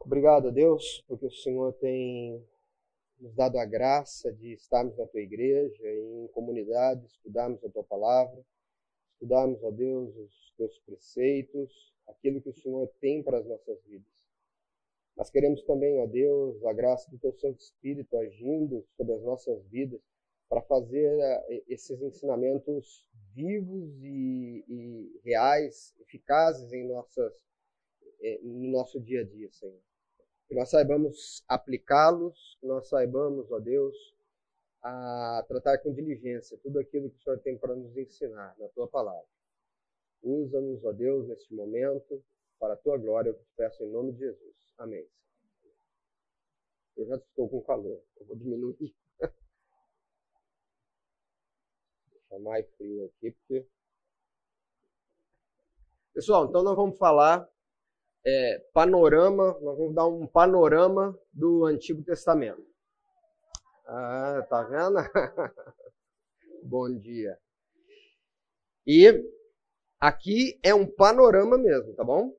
Obrigado, Deus, porque o Senhor tem nos dado a graça de estarmos na tua igreja, em comunidade, estudarmos a tua palavra, estudarmos, ó Deus, os teus preceitos, aquilo que o Senhor tem para as nossas vidas. Nós queremos também, ó Deus, a graça do teu Santo Espírito agindo sobre as nossas vidas para fazer eh, esses ensinamentos vivos e, e reais, eficazes em nossas, eh, no nosso dia a dia, Senhor que nós saibamos aplicá-los, que nós saibamos, ó Deus, a tratar com diligência tudo aquilo que o Senhor tem para nos ensinar na tua palavra. Usa-nos, ó Deus, neste momento, para a tua glória, eu te peço em nome de Jesus. Amém. Eu já estou com calor, eu vou diminuir. Deixa mais frio aqui, porque. Pessoal, então nós vamos falar é, panorama, nós vamos dar um panorama do Antigo Testamento. Ah, tá vendo? Bom dia. E aqui é um panorama mesmo, tá bom?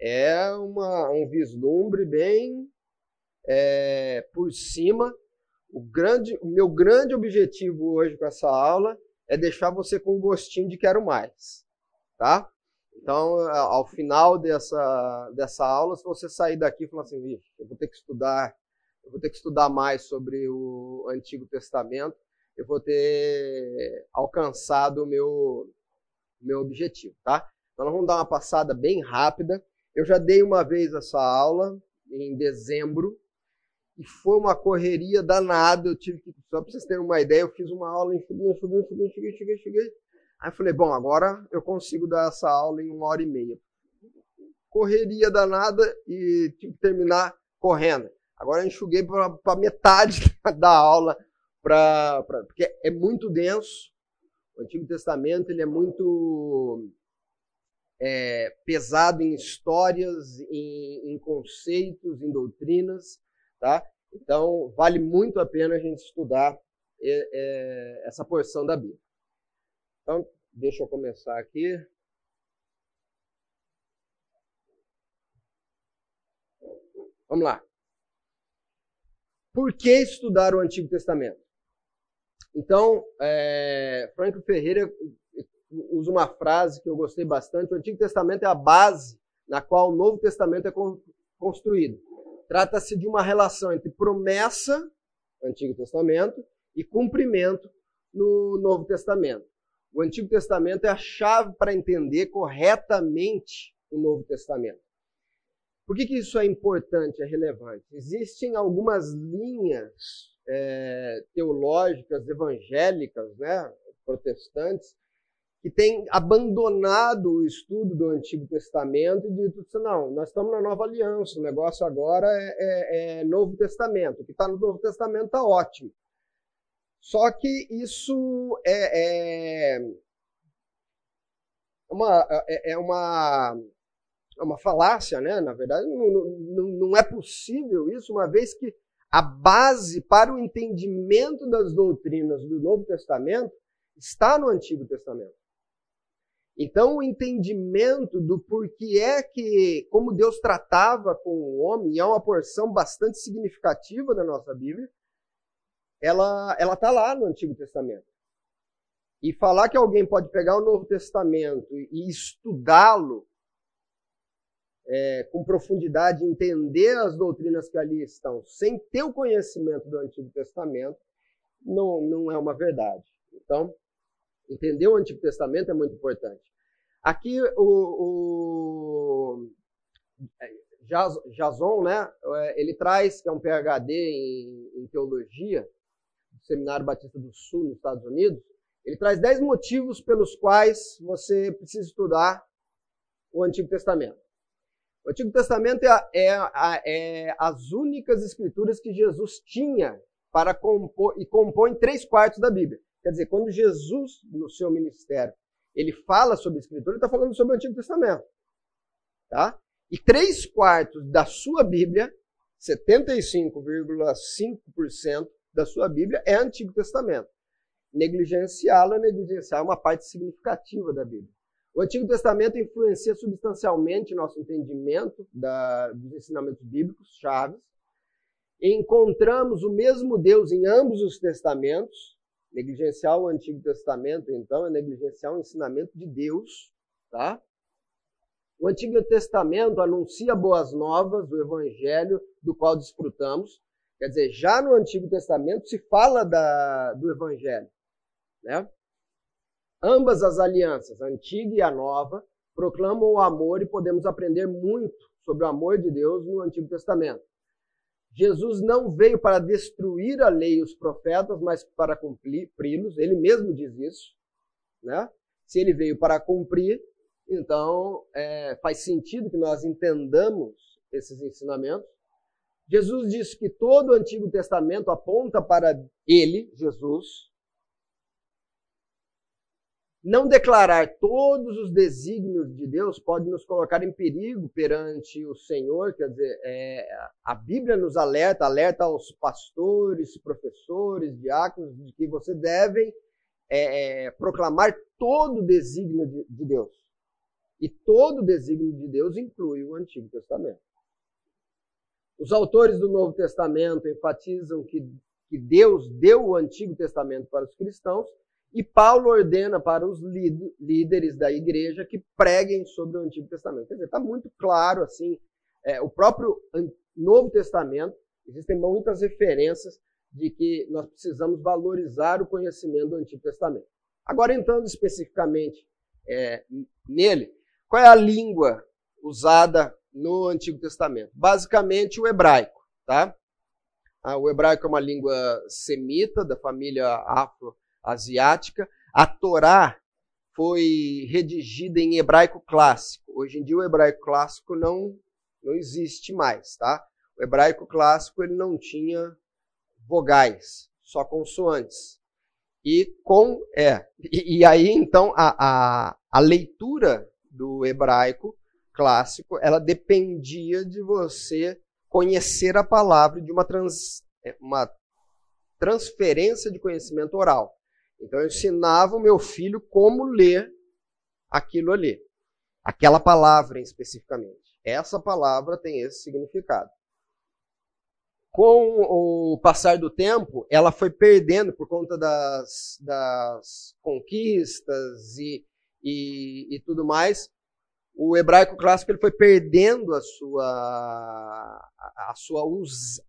É uma, um vislumbre bem é, por cima. O, grande, o meu grande objetivo hoje com essa aula é deixar você com um gostinho de quero mais, tá? Então, ao final dessa, dessa aula, se você sair daqui e falar assim, eu vou ter que estudar, eu vou ter que estudar mais sobre o Antigo Testamento, eu vou ter alcançado o meu, meu objetivo, tá? Então, nós vamos dar uma passada bem rápida. Eu já dei uma vez essa aula, em dezembro, e foi uma correria danada. Eu tive que, só para vocês terem uma ideia, eu fiz uma aula, enxuguei, enxuguei, enxuguei, enxuguei, enxuguei Aí falei, bom, agora eu consigo dar essa aula em uma hora e meia. Correria danada e tive que terminar correndo. Agora enxuguei para metade da aula, pra, pra, porque é muito denso. O Antigo Testamento ele é muito é, pesado em histórias, em, em, conceitos, em doutrinas, tá? Então vale muito a pena a gente estudar é, é, essa porção da Bíblia. Então, deixa eu começar aqui. Vamos lá. Por que estudar o Antigo Testamento? Então, é, Franco Ferreira usa uma frase que eu gostei bastante: o Antigo Testamento é a base na qual o Novo Testamento é construído. Trata-se de uma relação entre promessa, Antigo Testamento, e cumprimento no Novo Testamento. O Antigo Testamento é a chave para entender corretamente o Novo Testamento. Por que, que isso é importante, é relevante? Existem algumas linhas é, teológicas evangélicas, né, protestantes, que têm abandonado o estudo do Antigo Testamento e dito assim, não, nós estamos na nova aliança, o negócio agora é, é, é Novo Testamento. O que está no Novo Testamento está ótimo. Só que isso é, é uma, é, é uma, é uma falácia, né? Na verdade, não, não, não é possível isso, uma vez que a base para o entendimento das doutrinas do Novo Testamento está no Antigo Testamento. Então, o entendimento do porquê é que, como Deus tratava com o homem, é uma porção bastante significativa da nossa Bíblia, ela ela está lá no Antigo Testamento. E falar que alguém pode pegar o Novo Testamento e estudá-lo é, com profundidade, entender as doutrinas que ali estão, sem ter o conhecimento do Antigo Testamento, não, não é uma verdade. Então, entender o Antigo Testamento é muito importante. Aqui o, o Jason, né, é, ele traz, que é um PhD em, em teologia, Seminário Batista do Sul, nos Estados Unidos, ele traz dez motivos pelos quais você precisa estudar o Antigo Testamento. O Antigo Testamento é, é, é as únicas escrituras que Jesus tinha para compor e compõe três quartos da Bíblia. Quer dizer, quando Jesus, no seu ministério, ele fala sobre a escritura, ele está falando sobre o Antigo Testamento. Tá? E três quartos da sua Bíblia, 75,5%, da sua Bíblia é Antigo Testamento. Negligenciá-lo é negligenciar uma parte significativa da Bíblia. O Antigo Testamento influencia substancialmente nosso entendimento da, dos ensinamentos bíblicos chaves. Encontramos o mesmo Deus em ambos os testamentos. Negligenciar o Antigo Testamento, então, é negligenciar o ensinamento de Deus, tá? O Antigo Testamento anuncia boas novas do Evangelho do qual desfrutamos. Quer dizer, já no Antigo Testamento se fala da, do Evangelho. Né? Ambas as alianças, a antiga e a nova, proclamam o amor e podemos aprender muito sobre o amor de Deus no Antigo Testamento. Jesus não veio para destruir a lei e os profetas, mas para cumpri-los. Ele mesmo diz isso. Né? Se ele veio para cumprir, então é, faz sentido que nós entendamos esses ensinamentos. Jesus disse que todo o Antigo Testamento aponta para ele, Jesus, não declarar todos os desígnios de Deus pode nos colocar em perigo perante o Senhor, quer dizer, é, a Bíblia nos alerta, alerta aos pastores, professores, diáconos, de que você devem é, é, proclamar todo o desígnio de, de Deus. E todo o desígnio de Deus inclui o Antigo Testamento. Os autores do Novo Testamento enfatizam que, que Deus deu o Antigo Testamento para os cristãos e Paulo ordena para os líderes da igreja que preguem sobre o Antigo Testamento. Quer dizer, está muito claro assim, é, o próprio Novo Testamento, existem muitas referências de que nós precisamos valorizar o conhecimento do Antigo Testamento. Agora, entrando especificamente é, nele, qual é a língua usada no Antigo Testamento? Basicamente, o hebraico. Tá? Ah, o hebraico é uma língua semita, da família afro asiática. A Torá foi redigida em hebraico clássico. Hoje em dia o hebraico clássico não, não existe mais, tá? O hebraico clássico ele não tinha vogais, só consoantes. E com é e, e aí então a, a, a leitura do hebraico clássico ela dependia de você conhecer a palavra de uma, trans, é, uma transferência de conhecimento oral. Então eu ensinava o meu filho como ler aquilo ali. Aquela palavra especificamente. Essa palavra tem esse significado. Com o passar do tempo, ela foi perdendo por conta das, das conquistas e, e, e tudo mais. O hebraico clássico ele foi perdendo a sua, a, a sua us,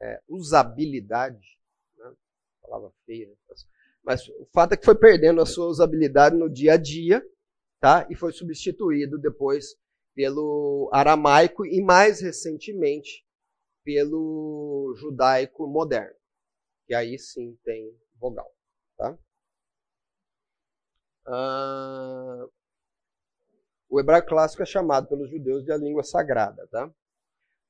é, usabilidade. Né? Palavra feia. Né? Mas o fato é que foi perdendo a sua usabilidade no dia a dia, tá? E foi substituído depois pelo aramaico e mais recentemente pelo judaico moderno, que aí sim tem vogal, tá? Ah, o hebraico clássico é chamado pelos judeus de a língua sagrada, tá?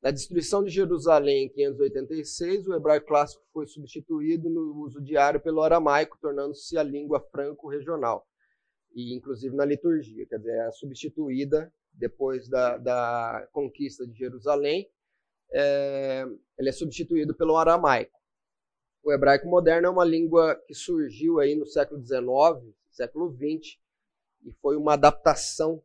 Na destruição de Jerusalém em 586, o hebraico clássico foi substituído no uso diário pelo aramaico, tornando-se a língua franco-regional, e inclusive na liturgia, quer dizer, é substituída depois da, da conquista de Jerusalém, é, ele é substituído pelo aramaico. O hebraico moderno é uma língua que surgiu aí no século XIX, século XX, e foi uma adaptação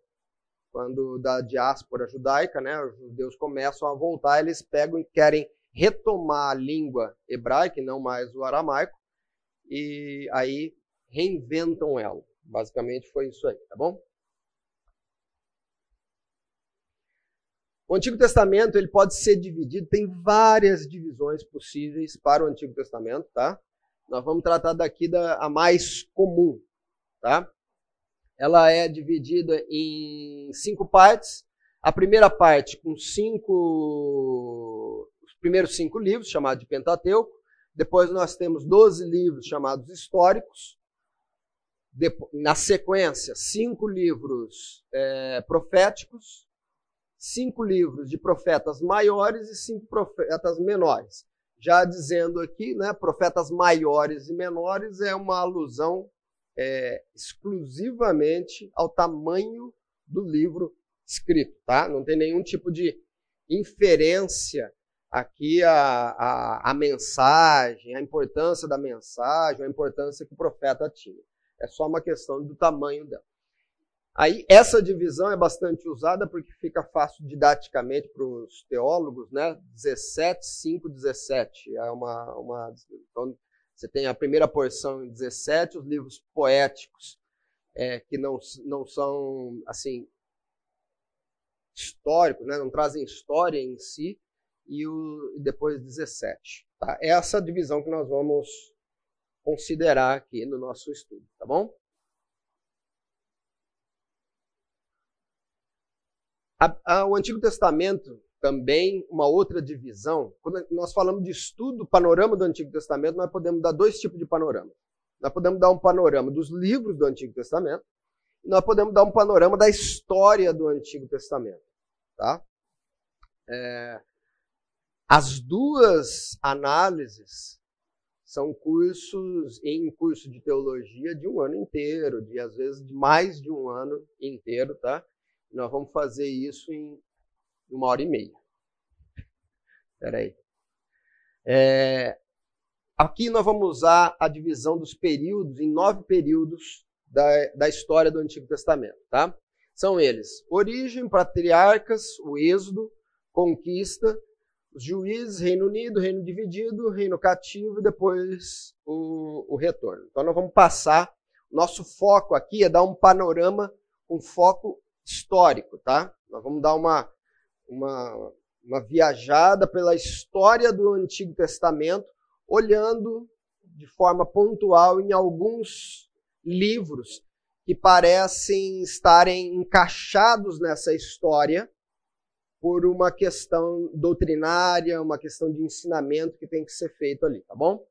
quando da diáspora judaica, né, os judeus começam a voltar, eles pegam e querem retomar a língua hebraica não mais o aramaico, e aí reinventam ela. Basicamente foi isso aí, tá bom? O Antigo Testamento ele pode ser dividido, tem várias divisões possíveis para o Antigo Testamento, tá? Nós vamos tratar daqui da a mais comum, tá? Ela é dividida em cinco partes. A primeira parte com cinco, os primeiros cinco livros, chamados de Pentateuco. Depois nós temos 12 livros chamados históricos. na sequência, cinco livros é, proféticos, cinco livros de profetas maiores e cinco profetas menores. Já dizendo aqui, né, profetas maiores e menores é uma alusão é, exclusivamente ao tamanho do livro escrito, tá? Não tem nenhum tipo de inferência aqui a, a, a mensagem, a importância da mensagem, a importância que o profeta tinha. É só uma questão do tamanho dela. Aí essa divisão é bastante usada porque fica fácil didaticamente para os teólogos, né? 17, 5, 17. É uma, uma, então, você tem a primeira porção em 17, os livros poéticos, é, que não, não são assim históricos, né? não trazem história em si, e, o, depois 17. Tá? Essa divisão que nós vamos considerar aqui no nosso estudo, tá bom? A, a, o Antigo Testamento também, uma outra divisão. Quando nós falamos de estudo, panorama do Antigo Testamento, nós podemos dar dois tipos de panorama. Nós podemos dar um panorama dos livros do Antigo Testamento e nós podemos dar um panorama da história do Antigo Testamento. Tá? É, as duas análises são cursos em curso de teologia de um ano inteiro, de às vezes de mais de um ano inteiro, tá? Nós vamos fazer isso em uma hora e meia. Espera aí. É, aqui nós vamos usar a divisão dos períodos em nove períodos da, da história do Antigo Testamento, tá? São eles: origem, patriarcas, o êxodo, conquista, os juízes, Reino Unido, Reino dividido, Reino cativo e depois o, o retorno. Então nós vamos passar. Nosso foco aqui é dar um panorama com foco histórico, tá? Nós vamos dar uma, uma, uma viajada pela história do Antigo Testamento, olhando de forma pontual em alguns livros que parecem estarem encaixados nessa história por uma questão doutrinária, uma questão de ensinamento que tem que ser feito ali, tá bom?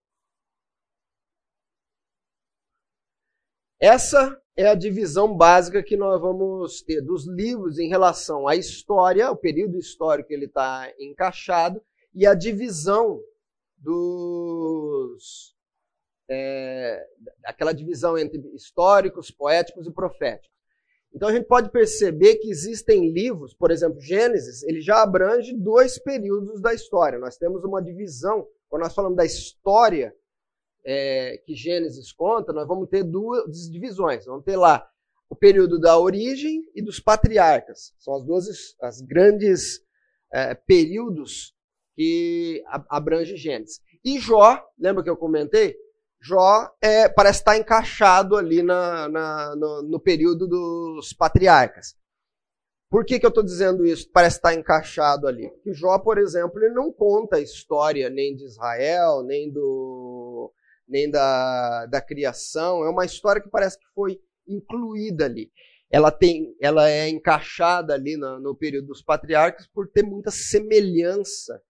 Essa é a divisão básica que nós vamos ter dos livros em relação à história, o período histórico que ele está encaixado, e a divisão dos. É, aquela divisão entre históricos, poéticos e proféticos. Então a gente pode perceber que existem livros, por exemplo, Gênesis, ele já abrange dois períodos da história. Nós temos uma divisão, quando nós falamos da história é, que Gênesis conta, nós vamos ter duas divisões. Vamos ter lá o período da origem e dos patriarcas. São as duas as grandes é, períodos que abrange Gênesis. E Jó, lembra que eu comentei? Jó é, parece estar encaixado ali na, na no, no, período dos patriarcas. Por que, que eu estou dizendo isso? Parece estar encaixado ali. Porque Jó, por exemplo, ele não conta a história nem de Israel, nem do, nem da, da criação. É uma história que parece que foi incluída ali. Ela, tem, ela é encaixada ali no, no período dos patriarcas por ter muita semelhança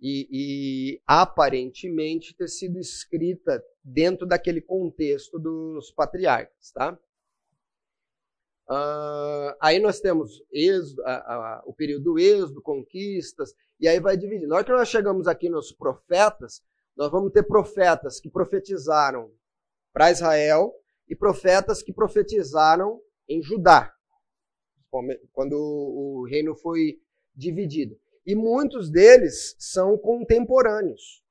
e, e, aparentemente ter sido escrita dentro daquele contexto dos patriarcas, tá? Uh, aí nós temos êxodo, o período do êxodo, conquistas, e aí vai dividir. Na hora que nós chegamos aqui nos profetas, nós vamos ter profetas que profetizaram para Israel e profetas que profetizaram em Judá, quando o reino foi dividido. E muitos deles são contemporâneos,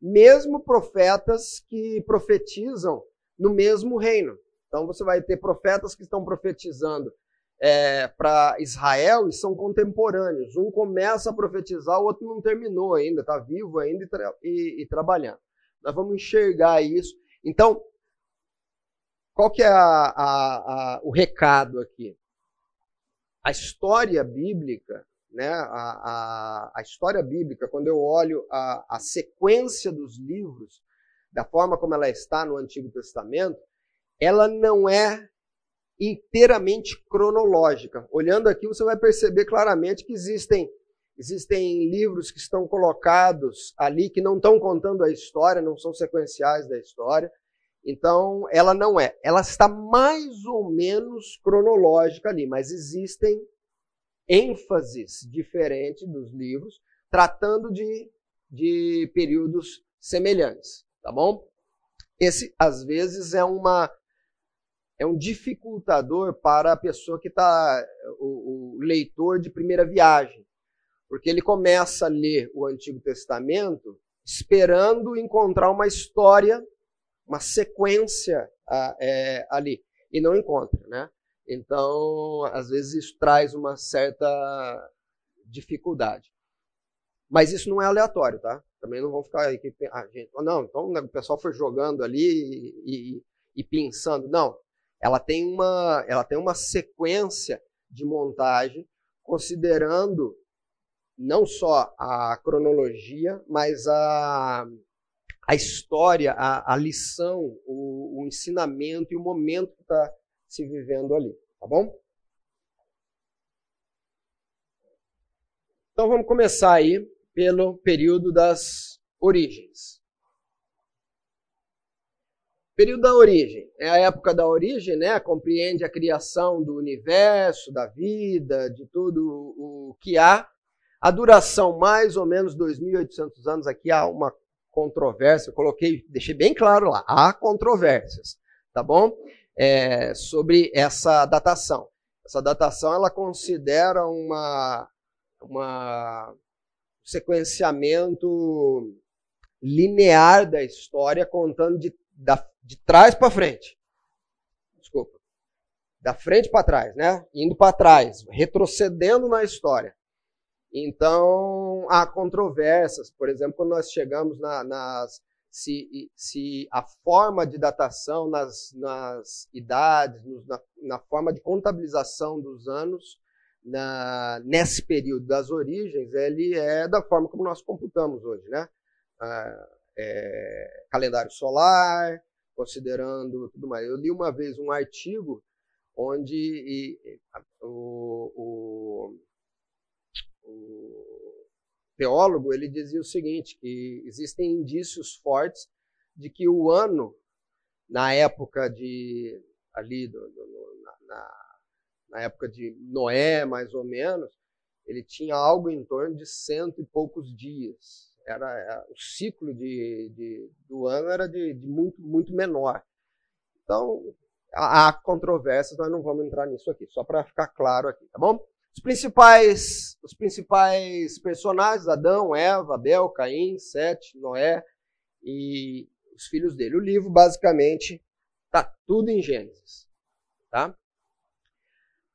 mesmo profetas que profetizam no mesmo reino. Então você vai ter profetas que estão profetizando é, para Israel e são contemporâneos. Um começa a profetizar, o outro não terminou ainda, está vivo ainda e, tra e, e, trabalhando. Nós vamos enxergar isso. Então, qual que é a, a, a, o recado aqui? A história bíblica, né, a, história bíblica, quando eu olho a sequência dos livros, da forma como ela está no Antigo Testamento, ela não é inteiramente cronológica. Olhando aqui, você vai perceber claramente que existem, existem livros que estão colocados ali que não estão contando a história, não são sequenciais da história. Então, ela não é. Ela está mais ou menos cronológica ali, mas existem ênfases diferentes dos livros, tratando de, de períodos semelhantes, tá bom? Esse, às vezes, é uma é um dificultador para a pessoa que está, o, o, leitor de primeira viagem. Porque ele começa a ler o Antigo Testamento esperando encontrar uma história, uma sequência é, ali, e não encontra, né? Então, às vezes isso traz uma certa dificuldade. Mas isso não é aleatório, tá? Também não vão ficar aí que ah, gente, não, então o pessoal foi jogando ali e, e, e pensando, não. Ela tem uma, ela tem uma sequência de montagem considerando não só a cronologia, mas a, a história, a, a lição, o, o ensinamento e o momento que está se vivendo ali, tá bom? Então vamos começar aí pelo período das origens. Período da origem é a época da origem, né? Compreende a criação do universo, da vida, de tudo o que há. A duração mais ou menos 2.800 anos. Aqui há uma controvérsia. Eu coloquei, deixei bem claro lá. Há controvérsias, tá bom? É, sobre essa datação. Essa datação ela considera uma uma sequenciamento linear da história, contando de, da, de trás para frente. Desculpa. Da frente para trás, né? Indo para trás, retrocedendo na história. Então, há controvérsias. Por exemplo, quando nós chegamos na, nas. Se, se a forma de datação nas, nas idades, na, na forma de contabilização dos anos, na, nesse período das origens, ele é da forma como nós computamos hoje, né? Ah, é, calendário solar, considerando tudo mais. Eu li uma vez um artigo onde e, o, o, o teólogo ele dizia o seguinte, que existem indícios fortes de que o ano, na época de ali do, do, na, na na época de Noé, mais ou menos, ele tinha algo em torno de cento e poucos dias. Era, o ciclo de, de, do ano era de, de, muito, muito menor. Então, há controvérsias, nós não vamos entrar nisso aqui, só para ficar claro aqui, tá bom? Os principais, os principais personagens, Adão, Eva, Abel, Caim, Sete, Noé e os filhos dele. O livro, basicamente, está tudo em Gênesis. Tá?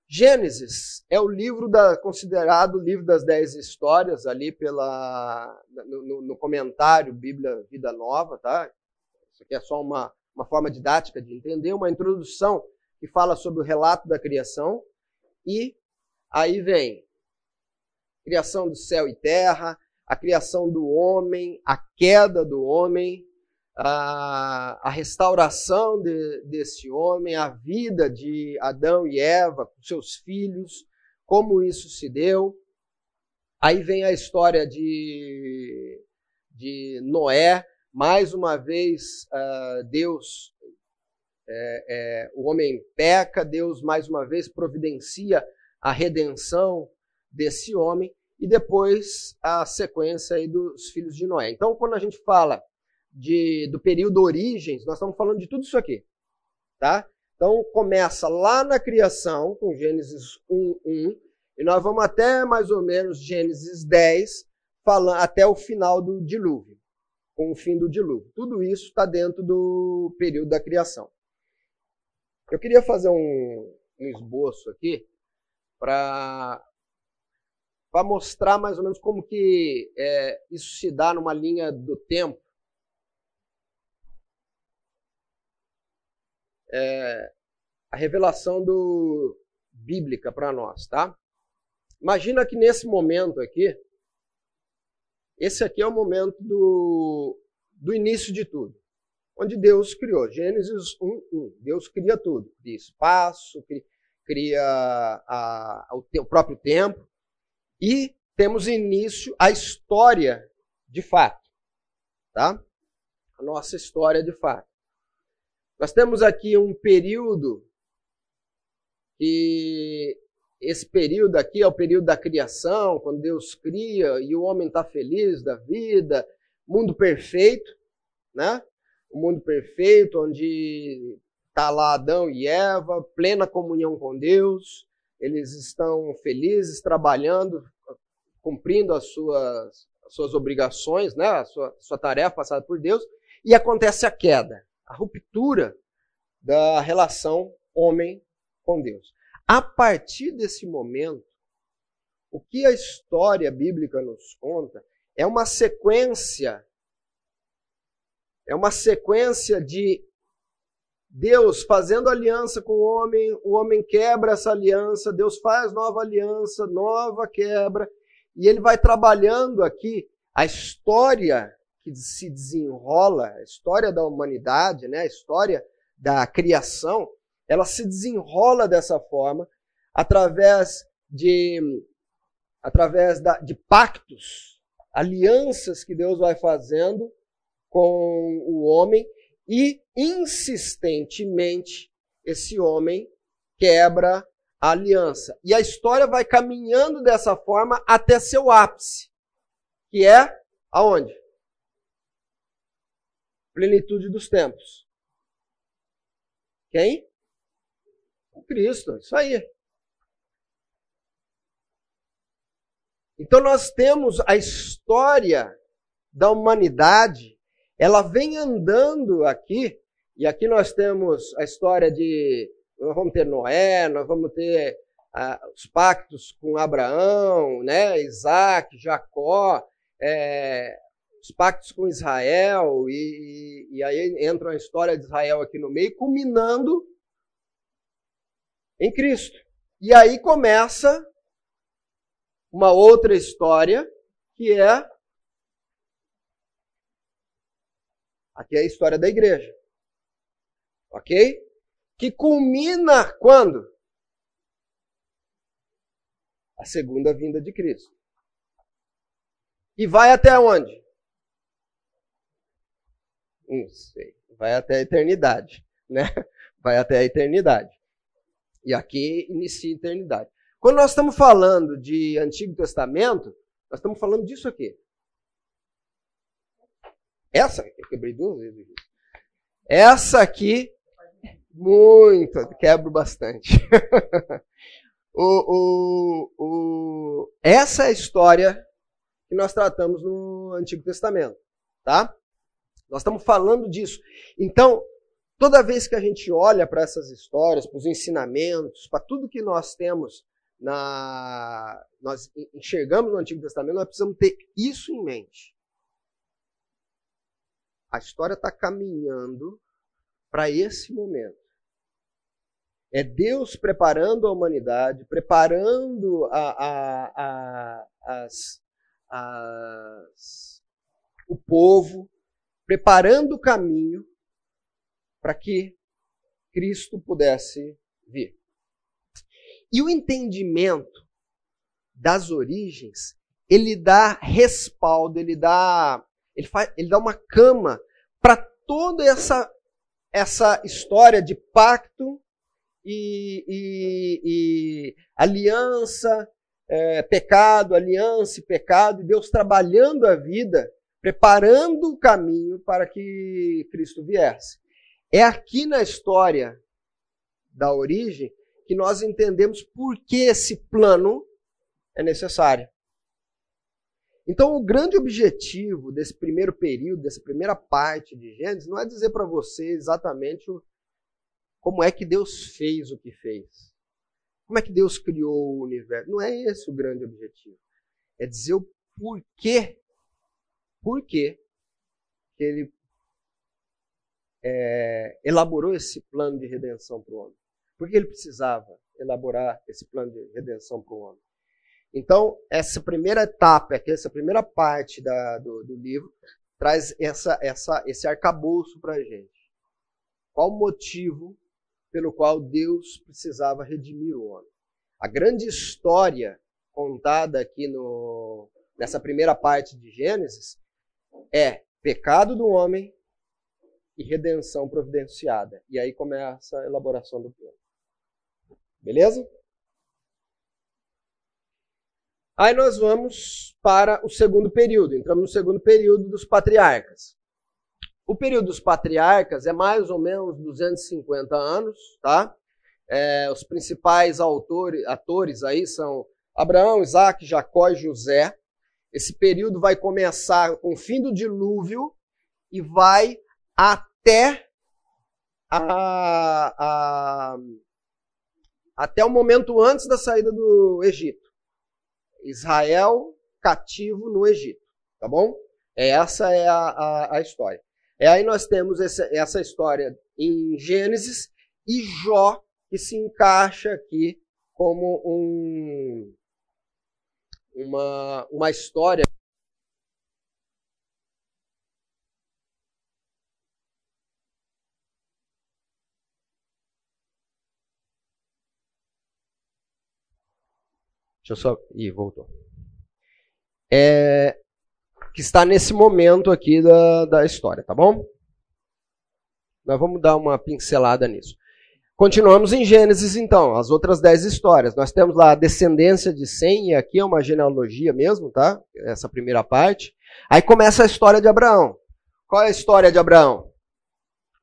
Gênesis é o livro da, considerado o livro das dez histórias ali pela no, no, comentário Bíblia Vida Nova, tá? Isso aqui é só uma, uma forma didática de entender, uma introdução que fala sobre o relato da criação e aí vem criação do céu e terra, a criação do homem, a queda do homem, a, a restauração de, desse homem, a vida de Adão e Eva com seus filhos, como isso se deu. Aí vem a história de, de Noé, mais uma vez uh, Deus, é, é, o homem peca, Deus mais uma vez providencia a redenção desse homem e depois a sequência aí dos filhos de Noé. Então, quando a gente fala de, do período Origens, nós estamos falando de tudo isso aqui. Tá? Então começa lá na criação, com Gênesis 1, 1, e nós vamos até mais ou menos Gênesis 10, falando, até o final do dilúvio, com o fim do dilúvio. Tudo isso está dentro do período da criação. Eu queria fazer um, um esboço aqui para mostrar mais ou menos como que é, isso se dá numa linha do tempo é, a revelação do, bíblica para nós, tá? Imagina que nesse momento aqui, esse aqui é o momento do, do início de tudo, onde Deus criou. Gênesis 1, 1. Deus cria tudo, cria espaço, cria a, a, o, o próprio tempo, e temos início a história de fato, tá? A nossa história de fato. Nós temos aqui um período que esse período aqui é o período da criação, quando Deus cria e o homem está feliz da vida, mundo perfeito, né? O mundo perfeito, onde está lá Adão e Eva, plena comunhão com Deus, eles estão felizes, trabalhando, cumprindo as suas, as suas obrigações, né? a sua, sua tarefa passada por Deus, e acontece a queda a ruptura da relação homem com Deus. A partir desse momento, o que a história bíblica nos conta é uma sequência é uma sequência de Deus fazendo aliança com o homem, o homem quebra essa aliança, Deus faz nova aliança, nova quebra, e ele vai trabalhando aqui a história que se desenrola, a história da humanidade, né, a história da criação, ela se desenrola dessa forma através de através da, de pactos, alianças que Deus vai fazendo com o homem e insistentemente esse homem quebra a aliança. E a história vai caminhando dessa forma até seu ápice, que é aonde? Plenitude dos tempos. Quem? O Cristo, isso aí. Então nós temos a história da humanidade ela vem andando aqui, e aqui nós temos a história de. Nós vamos ter Noé, nós vamos ter ah, os pactos com Abraão, né, Isaac, Jacó, é, os pactos com Israel, e, e, aí entra a história de Israel aqui no meio, culminando em Cristo. E aí começa uma outra história, que é Aqui é a história da igreja. Ok? Que culmina quando? A segunda vinda de Cristo. E vai até onde? Não sei. Vai até a eternidade, né? Vai até a eternidade. E aqui inicia a eternidade. Quando nós estamos falando de Antigo Testamento, nós estamos falando disso aqui. Essa, eu quebrei duas vezes. Essa aqui, muito, quebro bastante. o, o, o, essa é a história que nós tratamos no Antigo Testamento, tá? Nós estamos falando disso. Então, toda vez que a gente olha para essas histórias, para os ensinamentos, para tudo que nós temos na nós enxergamos no Antigo Testamento, nós precisamos ter isso em mente. A história está caminhando para esse momento. É Deus preparando a humanidade, preparando a, a, a, as, as, o povo, preparando o caminho para que Cristo pudesse vir. E o entendimento das origens, ele dá respaldo, ele dá ele, faz, ele dá uma cama para toda essa, essa história de pacto e, e, e aliança, é, pecado, aliança e pecado, Deus trabalhando a vida, preparando o caminho para que Cristo viesse. É aqui na história da origem que nós entendemos por que esse plano é necessário. Então, o grande objetivo desse primeiro período, dessa primeira parte de Gênesis, não é dizer para você exatamente como é que Deus fez o que fez. Como é que Deus criou o universo. Não é esse o grande objetivo. É dizer o porquê. Por que ele é, elaborou esse plano de redenção para o homem. Por que ele precisava elaborar esse plano de redenção para o homem? Então, essa primeira etapa, essa primeira parte da, do, do, livro, traz essa, essa, esse arcabouço para a gente. Qual o motivo pelo qual Deus precisava redimir o homem? A grande história contada aqui no, nessa primeira parte de Gênesis é pecado do homem e redenção providenciada. E aí começa a elaboração do plano. Beleza? Aí nós vamos para o segundo período, entramos no segundo período dos patriarcas. O período dos patriarcas é mais ou menos 250 anos, tá? É, os principais autores, atores aí são Abraão, Isaac, Jacó e José. Esse período vai começar com o fim do dilúvio e vai até a, a até o momento antes da saída do Egito. Israel cativo no Egito, tá bom? Essa é a, a, a história. E aí nós temos essa, essa história em Gênesis e Jó, que se encaixa aqui como um, uma, uma história Deixa eu só. Ih, voltou. É, que está nesse momento aqui da, da história, tá bom? Nós vamos dar uma pincelada nisso. Continuamos em Gênesis, então, as outras dez histórias. Nós temos lá a descendência de Sem, e aqui é uma genealogia mesmo, tá? Essa primeira parte. Aí começa a história de Abraão. Qual é a história de Abraão?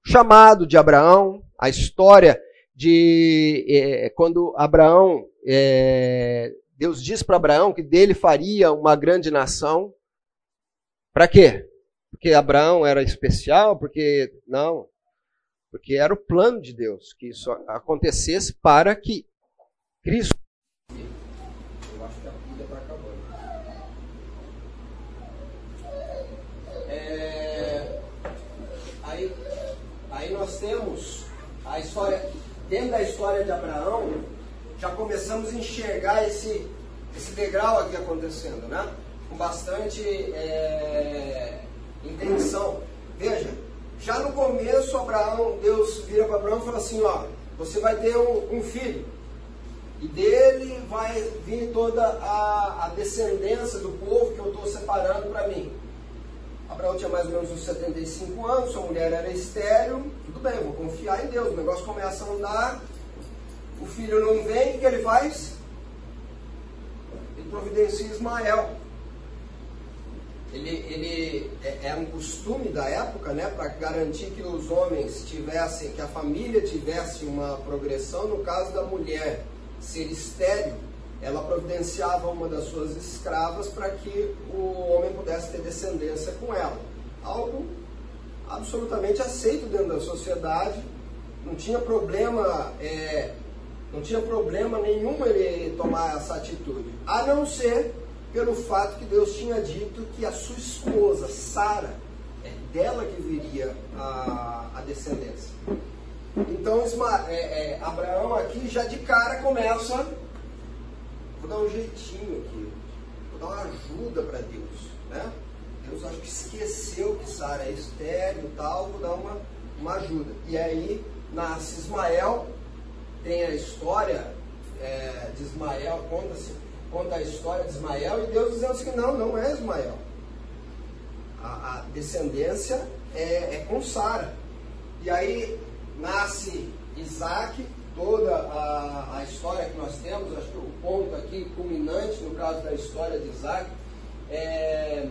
chamado de Abraão, a história de é, quando Abraão é, Deus diz para Abraão que dele faria uma grande nação. Para quê? Porque Abraão era especial? Porque. Não. Porque era o plano de Deus que isso acontecesse para que Cristo. Eu acho que a está acabando. É... Aí, aí nós temos a história. Dentro da história de Abraão, já começamos a enxergar esse, esse degrau aqui acontecendo, né? Com bastante é, intenção. Veja, já no começo, Abraão, Deus vira para Abraão e fala assim: ó, você vai ter um, um filho, e dele vai vir toda a, a descendência do povo que eu estou separando para mim. Abraão tinha mais ou menos uns 75 anos, sua mulher era estéreo, tudo bem, vou confiar em Deus. O negócio começa a andar, o filho não vem, o que ele faz? Ele providencia Ismael. Ele, ele é, é um costume da época, né, para garantir que os homens tivessem, que a família tivesse uma progressão. No caso da mulher ser estéril, ela providenciava uma das suas escravas para que o homem pudesse ter descendência com ela. Algo absolutamente aceito dentro da sociedade, não tinha problema é, não tinha problema nenhum ele tomar essa atitude, a não ser pelo fato que Deus tinha dito que a sua esposa, Sara, é dela que viria a, a descendência. Então, é, é, Abraão aqui já de cara começa, vou dar um jeitinho aqui, vou dar uma ajuda para Deus. Né? Deus acho que esqueceu que Sara é estéreo e tal, vou dar uma, uma ajuda. E aí nasce Ismael, tem a história é, de Ismael, conta-se conta a história de Ismael, e Deus dizendo assim, não, não é Ismael. A, a descendência é, é com Sara. E aí nasce Isaac, toda a, a história que nós temos, acho que o ponto aqui culminante no caso da história de Isaac é,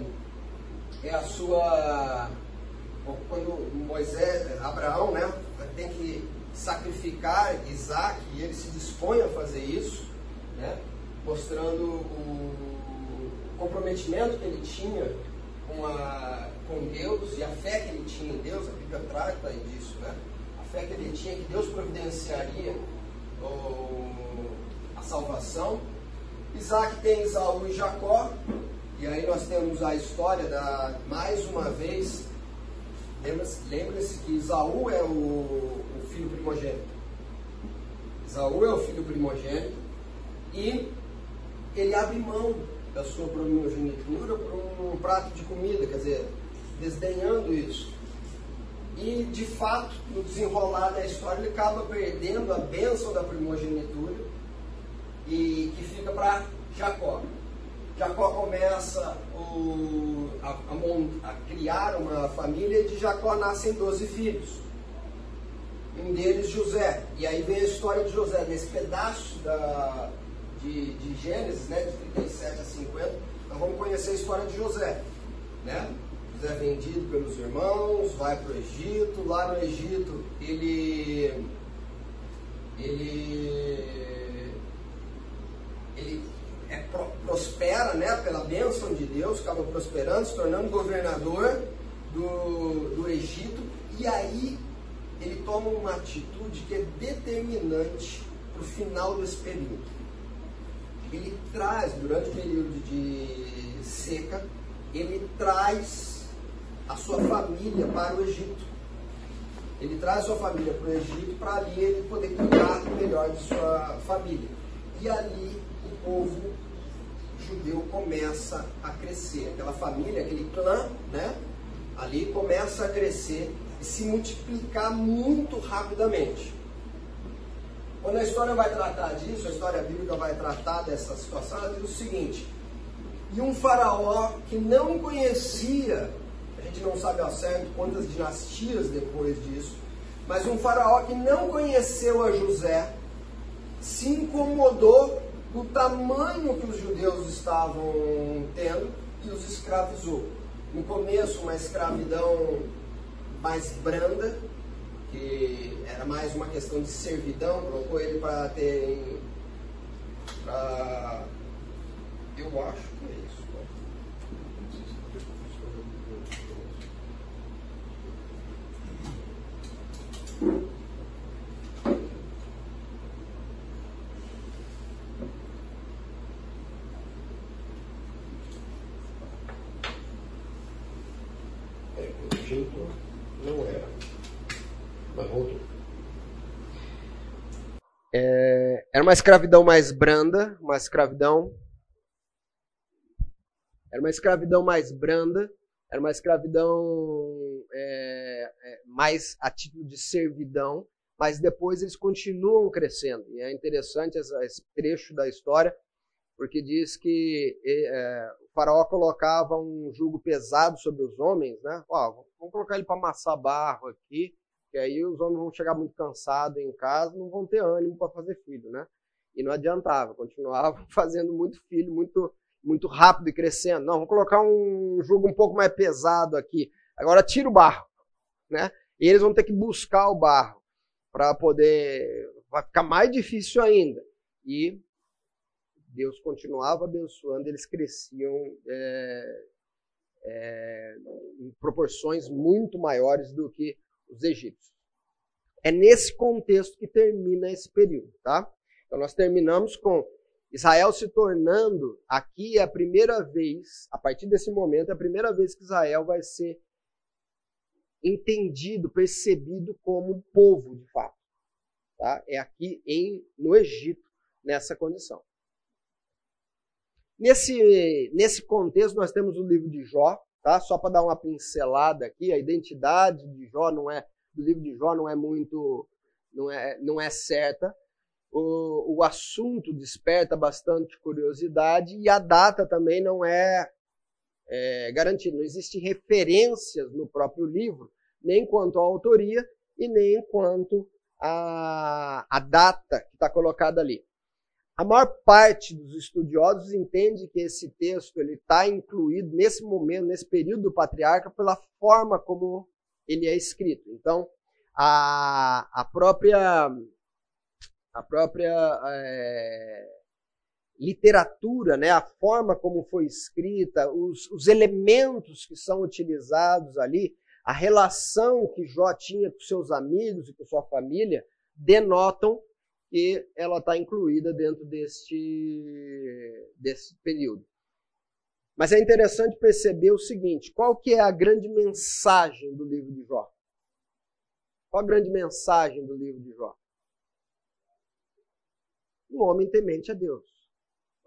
é a sua. Quando Moisés, Abraão, né, tem que sacrificar Isaac e ele se dispõe a fazer isso, né? Mostrando o comprometimento que ele tinha com, a, com Deus e a fé que ele tinha em Deus, a Bíblia trata disso, né? a fé que ele tinha que Deus providenciaria o, a salvação. Isaac tem Isaú e Jacó, e aí nós temos a história da, mais uma vez, lembre-se que Isaú é o, filho primogênito. Isaú é o filho primogênito e ele abre mão da sua primogenitura por um prato de comida, quer dizer, desdenhando isso. E, de fato, no desenrolar da história, ele acaba perdendo a bênção da primogenitura e que fica para Jacó. Jacó começa o, a, a, a, criar uma família e de Jacó nascem 12 filhos um deles José. E aí vem a história de José, nesse pedaço da, de, de Gênesis, né, de 37 a 50, nós vamos conhecer a história de José. Né? José é vendido pelos irmãos, vai para o Egito, lá no Egito ele, ele, ele é, prospera né, pela bênção de Deus, acaba prosperando, se tornando governador do, do Egito, e aí ele toma uma atitude que é determinante para o final desse período. Ele traz, durante o período de seca, ele traz a sua família para o Egito. Ele traz a sua família para o Egito para ali ele poder cuidar melhor de sua família. E ali o povo judeu começa a crescer. Aquela família, aquele clã, né? Ali começa a crescer e se multiplicar muito rapidamente. Quando a história vai tratar disso, a história bíblica vai tratar dessa situação, ela diz o seguinte: e um faraó que não conhecia, a gente não sabe ao certo quantas dinastias depois disso, mas um faraó que não conheceu a José, se incomodou do tamanho que os judeus estavam tendo e os escravizou. No começo, uma escravidão mais branda, que era mais uma questão de servidão, colocou ele para ter. Pra, eu acho que é isso. não era. Mas voltou. É, era uma escravidão mais branda, uma escravidão. Era uma escravidão mais branda, era uma escravidão é, é, mais a título de servidão, mas depois eles continuam crescendo. E é interessante esse trecho da história, porque diz que é, o faraó colocava um jugo pesado sobre os homens, né? Ó, vamos colocar ele para amassar barro aqui, que aí os homens vão chegar muito cansados em casa, não vão ter ânimo para fazer filho, né? E não adiantava, continuavam fazendo muito filho, muito muito rápido e crescendo. Não, vamos colocar um jugo um pouco mais pesado aqui. Agora tira o barro, né? E eles vão ter que buscar o barro para poder. Vai ficar mais difícil ainda. E Deus continuava abençoando, eles cresciam é, é, em proporções muito maiores do que os egípcios. É nesse contexto que termina esse período, tá? Então nós terminamos com Israel se tornando, aqui é a primeira vez, a partir desse momento, é a primeira vez que Israel vai ser entendido, percebido como um povo de fato. Tá? É aqui em, no Egito, nessa condição. Nesse, nesse contexto, nós temos o livro de Jó, tá? só para dar uma pincelada aqui, a identidade de Jó não é, do livro de Jó não é muito, não é, não é certa. O, o assunto desperta bastante curiosidade e a data também não é, é garantida. Não existem referências no próprio livro, nem quanto à autoria e nem quanto à, à data que está colocada ali. A maior parte dos estudiosos entende que esse texto ele está incluído nesse momento, nesse período do patriarca, pela forma como ele é escrito. Então, a, a própria a própria é, literatura, né, a forma como foi escrita, os, os elementos que são utilizados ali, a relação que Jó tinha com seus amigos e com sua família, denotam que ela está incluída dentro deste, período. Mas é interessante perceber o seguinte: qual que é a grande mensagem do livro de Jó? Qual a grande mensagem do livro de Jó? Um homem temente a Deus.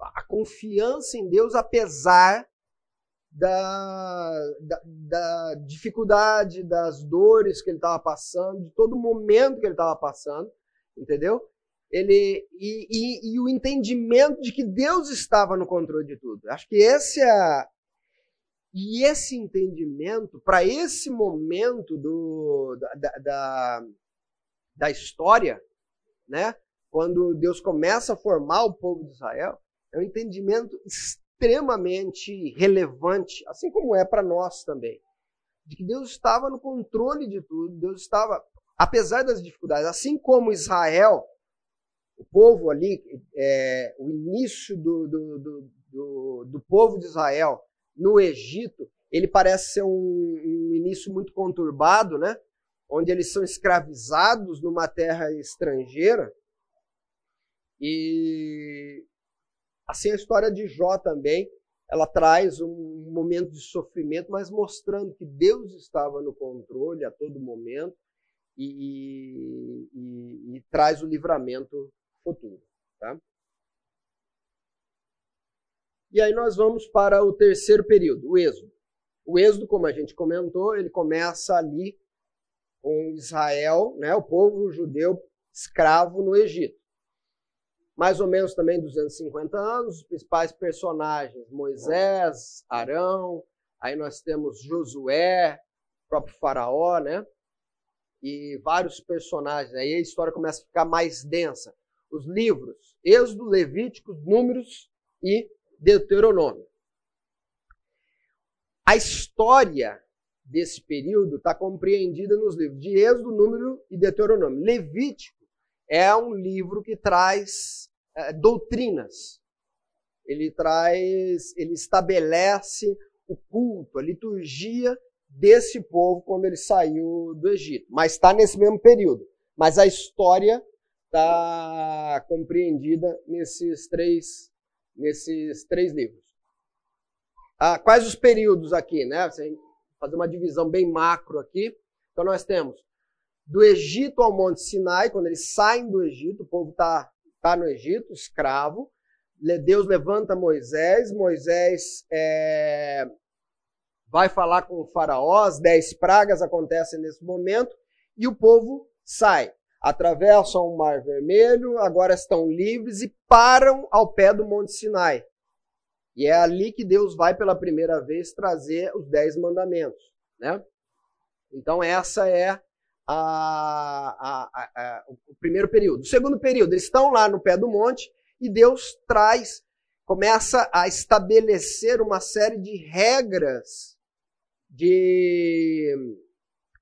A confiança em Deus, apesar da, da, da dificuldade, das dores que ele estava passando, de todo o momento que ele estava passando, entendeu? Ele e, e, e, o entendimento de que Deus estava no controle de tudo. Acho que esse é e esse entendimento para esse momento do, da, da, da história, né? Quando Deus começa a formar o povo de Israel, é um entendimento extremamente relevante, assim como é para nós também, de que Deus estava no controle de tudo, Deus estava, apesar das dificuldades, assim como Israel o povo ali, é, o início do, do, do, do, do povo de Israel no Egito, ele parece ser um, um, início muito conturbado, né? Onde eles são escravizados numa terra estrangeira. E assim a história de Jó também, ela traz um momento de sofrimento, mas mostrando que Deus estava no controle a todo momento e, e, e traz o livramento futuro. Tá? E aí nós vamos para o terceiro período, o Êxodo. O Êxodo, como a gente comentou, ele começa ali com Israel, né, o povo judeu escravo no Egito. Mais ou menos também 250 anos, os principais personagens, Moisés, Arão, aí nós temos Josué, próprio faraó, né? E vários personagens. Aí a história começa a ficar mais densa. Os livros, Êxodo, Levíticos, Números e Deuteronômio. A história desse período está compreendida nos livros de Êxodo, Número e Deuteronômio. Levítico é um livro que traz é, doutrinas. Ele traz, ele estabelece o culto, a liturgia desse povo quando ele saiu do Egito. Mas está nesse mesmo período. Mas a história está compreendida nesses três, nesses três livros. Ah, quais os períodos aqui, né? fazer uma divisão bem macro aqui. Então nós temos do Egito ao Monte Sinai, quando eles saem do Egito, o povo está tá no Egito, escravo. Deus levanta Moisés, Moisés é, vai falar com o faraó, as dez pragas acontecem nesse momento, e o povo sai. Atravessam o Mar Vermelho, agora estão livres e param ao pé do Monte Sinai. E é ali que Deus vai pela primeira vez trazer os dez mandamentos, né? Então essa é a, a, a, o primeiro período. O segundo período, eles estão lá no pé do monte e Deus traz, começa a estabelecer uma série de regras de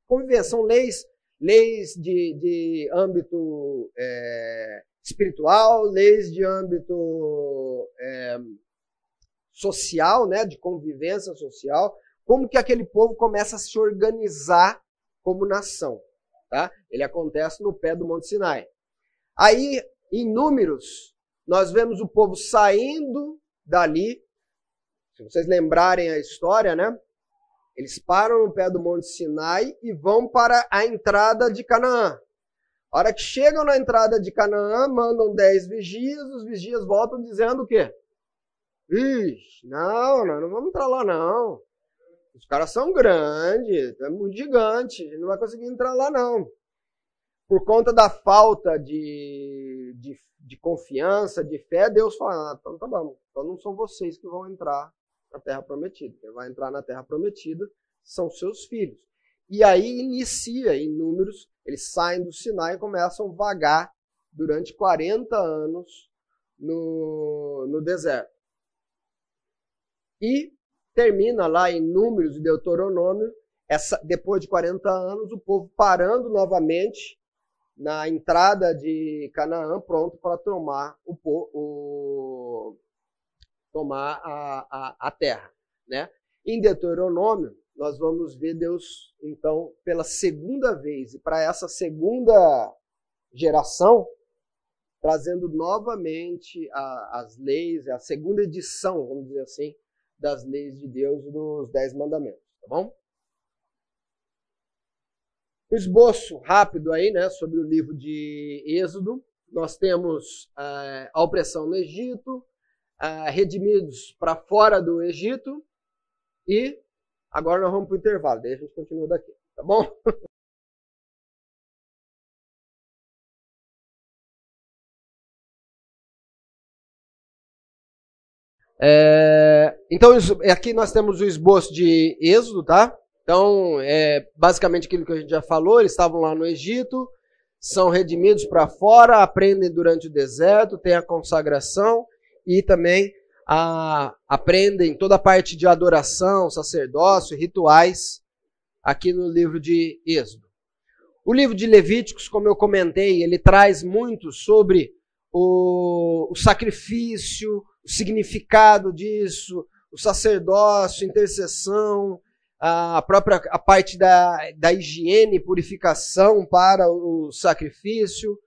convivência, são leis, leis de, de âmbito é, espiritual, leis de âmbito é, social, né, de convivência social, como que aquele povo começa a se organizar como nação. Tá? Ele acontece no pé do Monte Sinai. Aí, em números, nós vemos o povo saindo dali. Se vocês lembrarem a história, né? Eles param no pé do Monte Sinai e vão para a entrada de Canaã. A hora que chegam na entrada de Canaã, mandam dez vigias, os vigias voltam dizendo o quê? Ixi, não, não, não vamos entrar lá não. Os caras são grandes, é muito gigante, não vai conseguir entrar lá não. Por conta da falta de, de, de confiança, de fé, Deus fala, ah, então tá bom, então não são vocês que vão entrar na Terra Prometida. Quem vai entrar na Terra Prometida são seus filhos. E aí inicia, em números, eles saem do Sinai e começam a vagar durante 40 anos no, no deserto. E termina lá em Números e Deuteronômio, essa, depois de 40 anos, o povo parando novamente na entrada de Canaã, pronto para tomar o, o tomar a, a, a, terra, né? Em Deuteronômio, nós vamos ver Deus, então, pela segunda vez, e para essa segunda geração, trazendo novamente a, as leis, a segunda edição, vamos dizer assim, das leis de Deus dos Dez Mandamentos, tá bom? Um esboço rápido aí, né, sobre o livro de Êxodo. Nós temos uh, a opressão no Egito, uh, redimidos para fora do Egito e agora nós vamos para o intervalo, daí a gente continua daqui, tá bom? É, então, aqui nós temos o esboço de Êxodo, tá? Então, é basicamente aquilo que a gente já falou, eles estavam lá no Egito, são redimidos para fora, aprendem durante o deserto, tem a consagração e também a, aprendem toda a parte de adoração, sacerdócio, rituais, aqui no livro de Êxodo. O livro de Levíticos, como eu comentei, ele traz muito sobre o, o sacrifício, o significado disso, o sacerdócio, intercessão, a própria a parte da, da higiene e purificação para o sacrifício,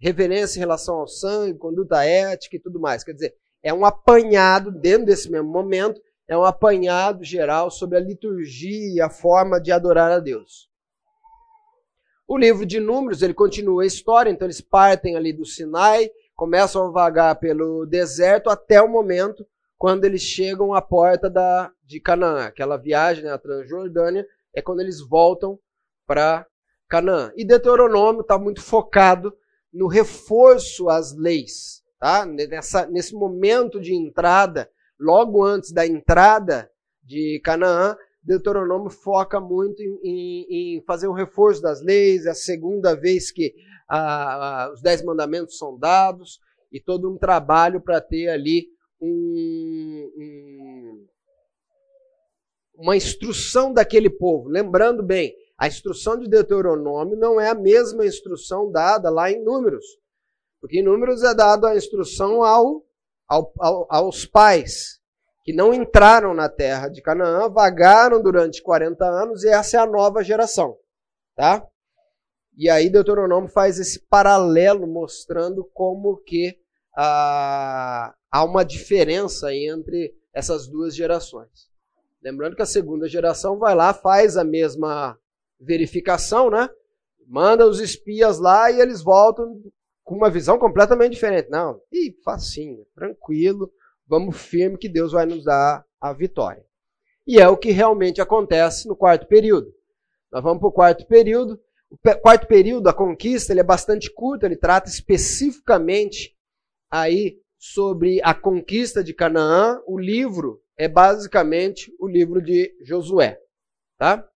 reverência em relação ao sangue, conduta ética e tudo mais. Quer dizer, é um apanhado, dentro desse mesmo momento, é um apanhado geral sobre a liturgia e a forma de adorar a Deus. O livro de Números, ele continua a história, então eles partem ali do Sinai, começam a vagar pelo deserto até o momento quando eles chegam à porta da, de Canaã. Aquela viagem, né, a Transjordânia, é quando eles voltam para Canaã. E Deuteronômio está muito focado no reforço às leis. Tá? Nessa, nesse momento de entrada, logo antes da entrada de Canaã, Deuteronômio foca muito em, em, em fazer um reforço das leis, é a segunda vez que os dez mandamentos são dados e todo um trabalho para ter ali um, um, uma instrução daquele povo. Lembrando bem, a instrução de Deuteronômio não é a mesma instrução dada lá em Números. Porque em Números é dada a instrução ao, ao, ao, aos pais, que não entraram na terra de Canaã, vagaram durante 40 anos, e essa é a nova geração. Tá? E aí Deuteronômio faz esse paralelo mostrando como que ah, há uma diferença entre essas duas gerações. Lembrando que a segunda geração vai lá, faz a mesma verificação, né? Manda os espias lá e eles voltam com uma visão completamente diferente. Não, e facinho, tranquilo, vamos firme que Deus vai nos dar a vitória. E é o que realmente acontece no quarto período. Nós vamos para o quarto período, o quarto período, a conquista, ele é bastante curto, ele trata especificamente aí sobre a conquista de Canaã. O livro é basicamente o livro de Josué, tá?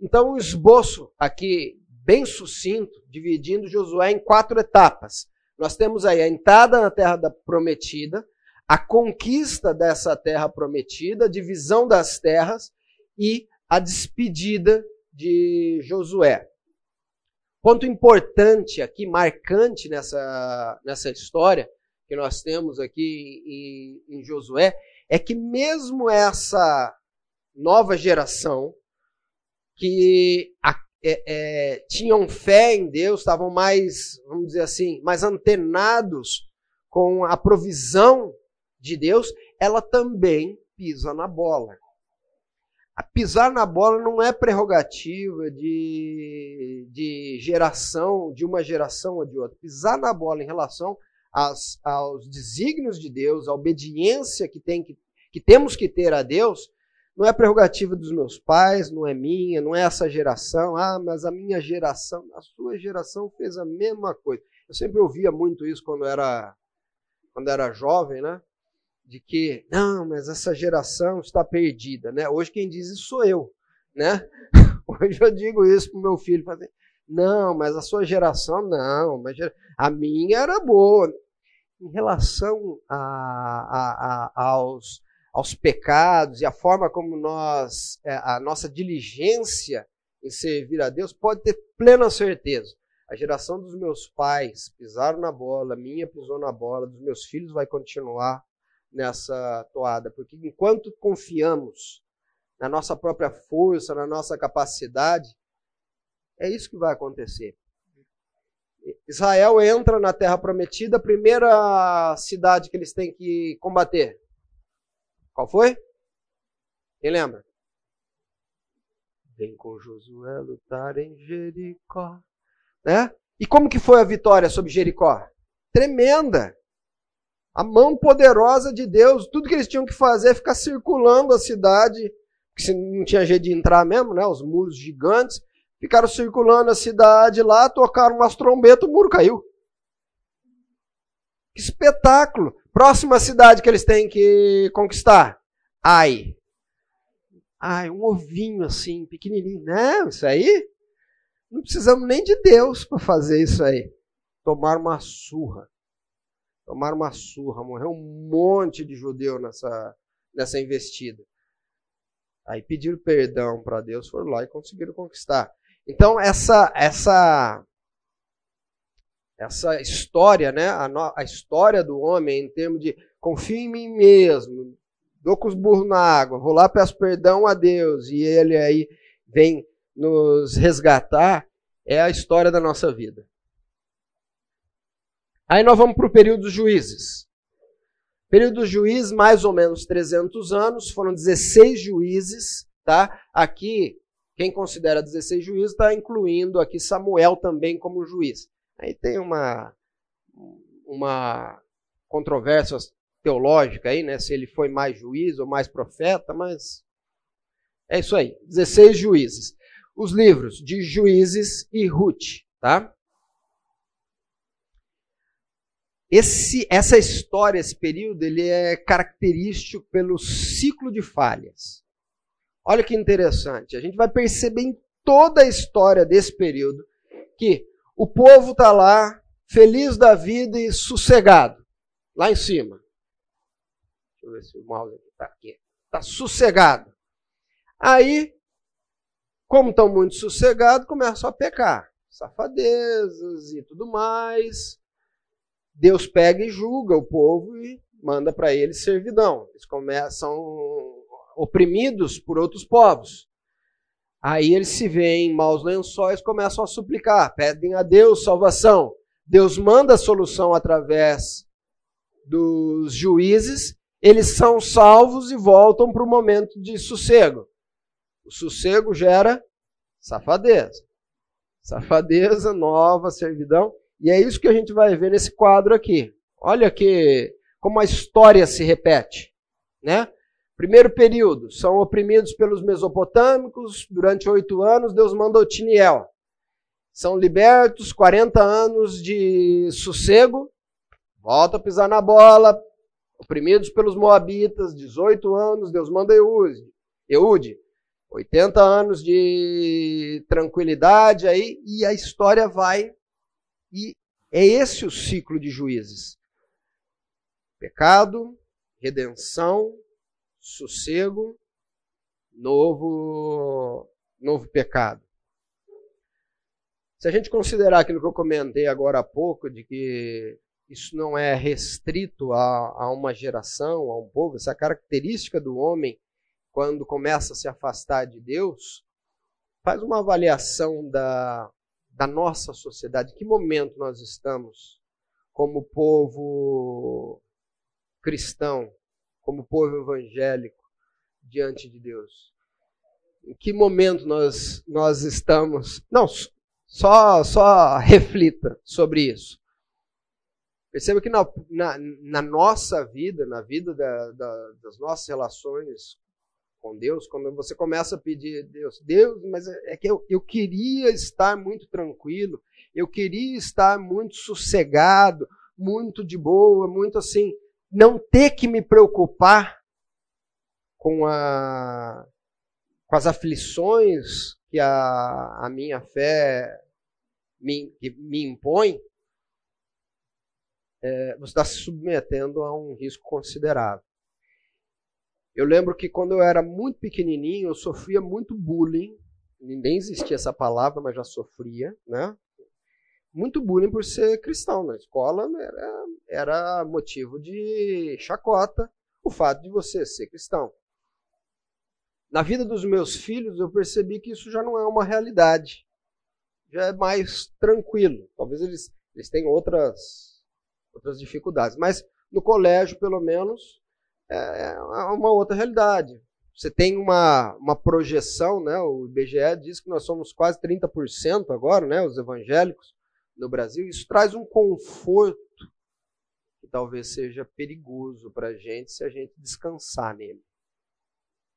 Então, o esboço aqui bem sucinto, dividindo Josué em quatro etapas. Nós temos aí a entrada na terra da prometida, a conquista dessa terra prometida, a divisão das terras e a despedida de Josué. Ponto importante aqui, marcante nessa, nessa história que nós temos aqui em, em Josué, é que mesmo essa nova geração que a, é, é, tinham fé em Deus, estavam mais, vamos dizer assim, mais antenados com a provisão de Deus, ela também pisa na bola. A pisar na bola não é prerrogativa de, de geração, de uma geração ou de outra. Pisar na bola em relação aos desígnios de Deus, à obediência que, tem que, que temos que ter a Deus, não é prerrogativa dos meus pais, não é minha, não é essa geração. Ah, mas a minha geração, a sua geração fez a mesma coisa. Eu sempre ouvia muito isso quando era, quando era jovem, né? de que não, mas essa geração está perdida, né? Hoje quem diz isso sou eu, né? Hoje eu digo isso pro meu filho, não, mas a sua geração não, mas a minha era boa. Em relação a, a, a, aos, aos pecados e a forma como nós, é, a nossa diligência em servir a Deus, pode ter plena certeza. A geração dos meus pais pisaram na bola, minha pisou na bola, dos meus filhos vai continuar nessa toada, porque enquanto confiamos na nossa própria força, na nossa capacidade, é isso que vai acontecer. Israel entra na terra prometida, a primeira cidade que eles têm que combater. Qual foi? Quem lembra? Vem com Josué lutar em Jericó. Né? E como que foi a vitória sobre Jericó? Tremenda a mão poderosa de Deus, tudo que eles tinham que fazer é ficar circulando a cidade, que não tinha jeito de entrar mesmo, né? Os muros gigantes, ficaram circulando a cidade lá, tocaram umas trombetas, o muro caiu. Que espetáculo! Próxima cidade que eles têm que conquistar. Ai. Ai, um ovinho assim, pequenininho. Não, isso aí? Não precisamos nem de Deus para fazer isso aí. Tomar uma surra tomaram uma surra, morreu um monte de judeu nessa, nessa investida. Aí pediram perdão para Deus, foram lá e conseguiram conquistar. Então essa essa essa história, né, a, no, a história do homem em termos de confio em mim mesmo, dou com os burros na água, vou lá peço perdão a Deus e ele aí vem nos resgatar, é a história da nossa vida. Aí nós vamos para o período dos juízes. Período dos juízes, mais ou menos 300 anos, foram 16 juízes, tá? Aqui, quem considera 16 juízes está incluindo aqui Samuel também como juiz. Aí tem uma, uma controvérsia teológica aí, né? Se ele foi mais juiz ou mais profeta, mas é isso aí. 16 juízes. Os livros de Juízes e Ruth, tá? Esse, essa história, esse período, ele é característico pelo ciclo de falhas. Olha que interessante. A gente vai perceber em toda a história desse período que o povo está lá, feliz da vida e sossegado, lá em cima. Deixa eu ver se o mouse está aqui. Está sossegado. Aí, como estão muito sossegados, começam a pecar. Safadezas e tudo mais. Deus pega e julga o povo e manda para eles servidão. Eles começam oprimidos por outros povos. Aí eles se veem em maus lençóis, começam a suplicar, pedem a Deus salvação. Deus manda a solução através dos juízes, eles são salvos e voltam para o momento de sossego. O sossego gera safadeza. Safadeza, nova servidão. E é isso que a gente vai ver nesse quadro aqui. Olha que como a história se repete, né? Primeiro período, são oprimidos pelos mesopotâmicos durante oito anos, Deus manda Otiniel. São libertos, 40 anos de sossego, volta a pisar na bola, oprimidos pelos moabitas, 18 anos, Deus manda Eude. Eude. 80 anos de tranquilidade aí, e a história vai e é esse o ciclo de juízes: pecado, redenção, sossego, novo, novo pecado. Se a gente considerar aquilo que eu comentei agora há pouco, de que isso não é restrito a, a uma geração, a um povo, essa característica do homem quando começa a se afastar de Deus, faz uma avaliação da, da nossa sociedade, que momento nós estamos como povo cristão, como povo evangélico diante de Deus? Em que momento nós, nós estamos? Não, só, só reflita sobre isso. Perceba que na, na, na nossa vida, na vida da, da, das nossas relações com Deus, quando você começa a pedir Deus, Deus, mas é, é que eu, eu queria estar muito tranquilo, eu queria estar muito sossegado, muito de boa, muito assim, não ter que me preocupar com, a, com as aflições que a, a minha fé me, me impõe, é, você está se submetendo a um risco considerável. Eu lembro que quando eu era muito pequenininho, eu sofria muito bullying. Nem existia essa palavra, mas já sofria, né? Muito bullying por ser cristão. Na escola era, era motivo de chacota o fato de você ser cristão. Na vida dos meus filhos, eu percebi que isso já não é uma realidade. Já é mais tranquilo. Talvez eles, eles tenham outras, outras dificuldades. Mas no colégio, pelo menos, é, é uma outra realidade. Você tem uma, uma projeção, né? o IBGE diz que nós somos quase 30% agora, né? os evangélicos no Brasil. Isso traz um conforto que talvez seja perigoso para a gente se a gente descansar nele.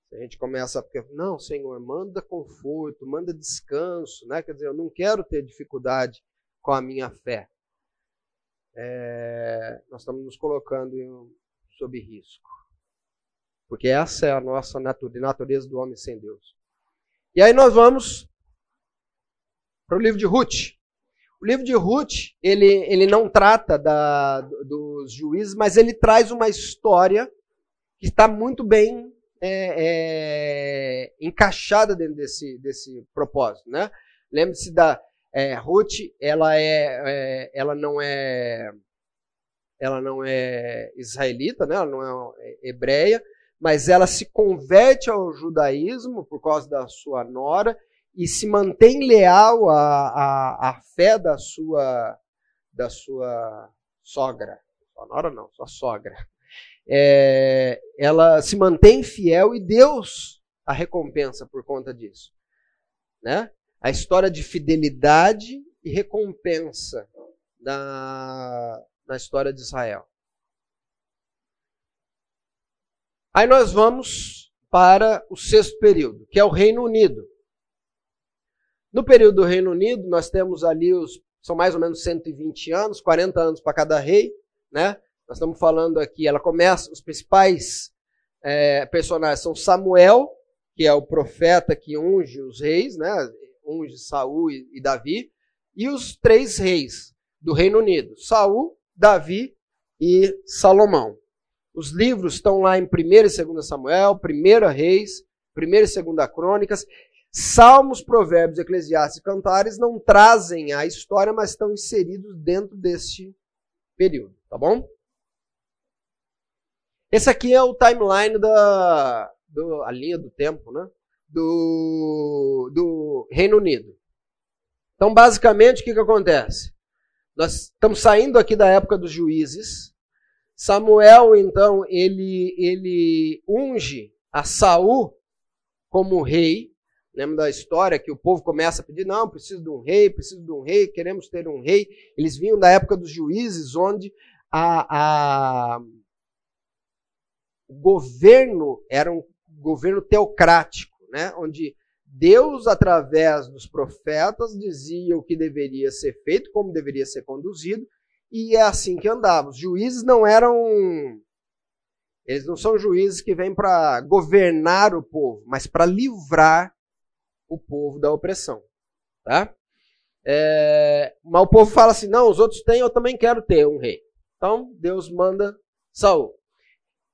Se a gente começa a não, Senhor, manda conforto, manda descanso, né? Quer dizer, eu não quero ter dificuldade com a minha fé. É, nós estamos nos colocando em, sob risco. Porque essa é a nossa natureza do homem sem Deus. E aí nós vamos para o livro de Ruth. O livro de Ruth, ele, ele não trata da, dos juízes, mas ele traz uma história que está muito bem é, é, encaixada dentro desse, desse propósito. Né? Lembre-se da é, Ruth, ela, é, é ela não é ela não é israelita, né? ela não é hebreia, mas ela se converte ao judaísmo por causa da sua nora e se mantém leal à, à, à fé da sua, da sua sogra, sua nora não, sua sogra, é, ela se mantém fiel e Deus a recompensa por conta disso. Né? A história de fidelidade e recompensa na, na história de Israel. Aí nós vamos para o sexto período, que é o Reino Unido. No período do Reino Unido, nós temos ali os. São mais ou menos 120 anos, 40 anos para cada rei, né? Nós estamos falando aqui, ela começa, os principais é, personagens são Samuel, que é o profeta que unge os reis, né? Unge Saul e, Davi, e os três reis do Reino Unido: Saul, Davi e Salomão. Os livros estão lá em 1 e 2 Samuel, 1 Reis, 1 e 2 Crônicas. Salmos, Provérbios, Eclesiastes e Cantares não trazem a história, mas estão inseridos dentro deste período, tá bom? Esse aqui é o timeline da do, a linha do tempo, né? Do, do Reino Unido. Então, basicamente, o que, que acontece? Nós estamos saindo aqui da época dos juízes. Samuel, então, ele, ele unge a Saul como rei. Lembra da história que o povo começa a pedir: não, preciso de um rei, preciso de um rei, queremos ter um rei. Eles vinham da época dos juízes, onde a, a o governo era um governo teocrático, né? onde Deus, através dos profetas, dizia o que deveria ser feito, como deveria ser conduzido, e é assim que andava. Os juízes não eram. Eles não são juízes que vêm para governar o povo, mas para livrar o povo da opressão. Tá? É, mas o povo fala assim: não, os outros têm, eu também quero ter um rei. Então Deus manda Saul.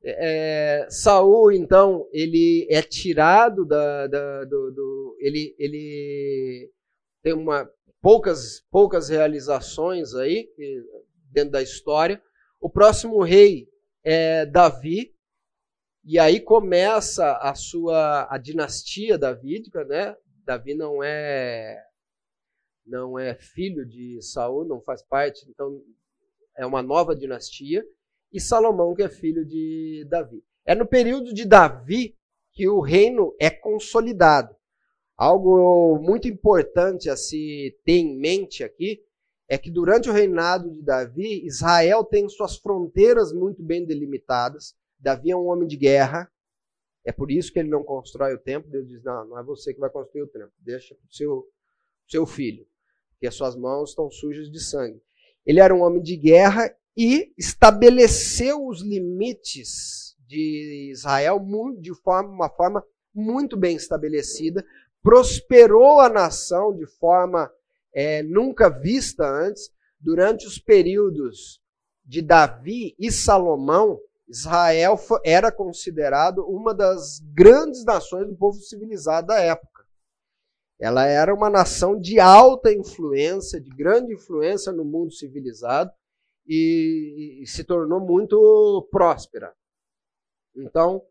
É, Saul, então, ele é tirado da, da do, do, ele, ele tem uma poucas poucas realizações aí dentro da história. O próximo rei é Davi, e aí começa a sua a dinastia davídica, né? Davi não é não é filho de Saul, não faz parte, então é uma nova dinastia e Salomão, que é filho de Davi. É no período de Davi que o reino é consolidado. Algo muito importante a se ter em mente aqui é que durante o reinado de Davi, Israel tem suas fronteiras muito bem delimitadas. Davi é um homem de guerra, é por isso que ele não constrói o templo. Deus diz: não, não é você que vai construir o templo, deixa para o seu, seu filho, porque as suas mãos estão sujas de sangue. Ele era um homem de guerra e estabeleceu os limites de Israel de forma, uma forma muito bem estabelecida, prosperou a nação de forma é, nunca vista antes, durante os períodos de Davi e Salomão, Israel era considerado uma das grandes nações do povo civilizado da época. Ela era uma nação de alta influência, de grande influência no mundo civilizado, e, e se tornou muito próspera. Então,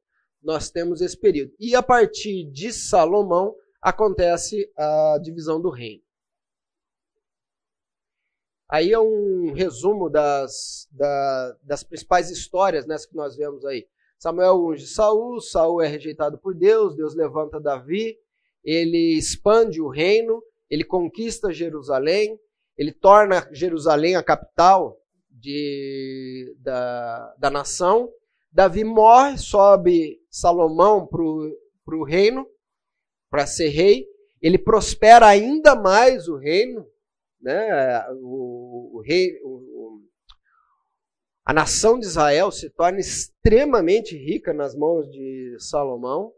nós temos esse período. E a partir de Salomão acontece a divisão do reino. Aí é um resumo das, da, das principais histórias nessa que nós vemos aí. Samuel unge Saul, Saul é rejeitado por Deus, Deus levanta Davi, ele expande o reino, ele conquista Jerusalém, ele torna Jerusalém a capital de, da, da nação. Davi morre, sobe Salomão para o reino, para ser rei. Ele prospera ainda mais o reino, né? o, o rei, o, a nação de Israel se torna extremamente rica nas mãos de Salomão.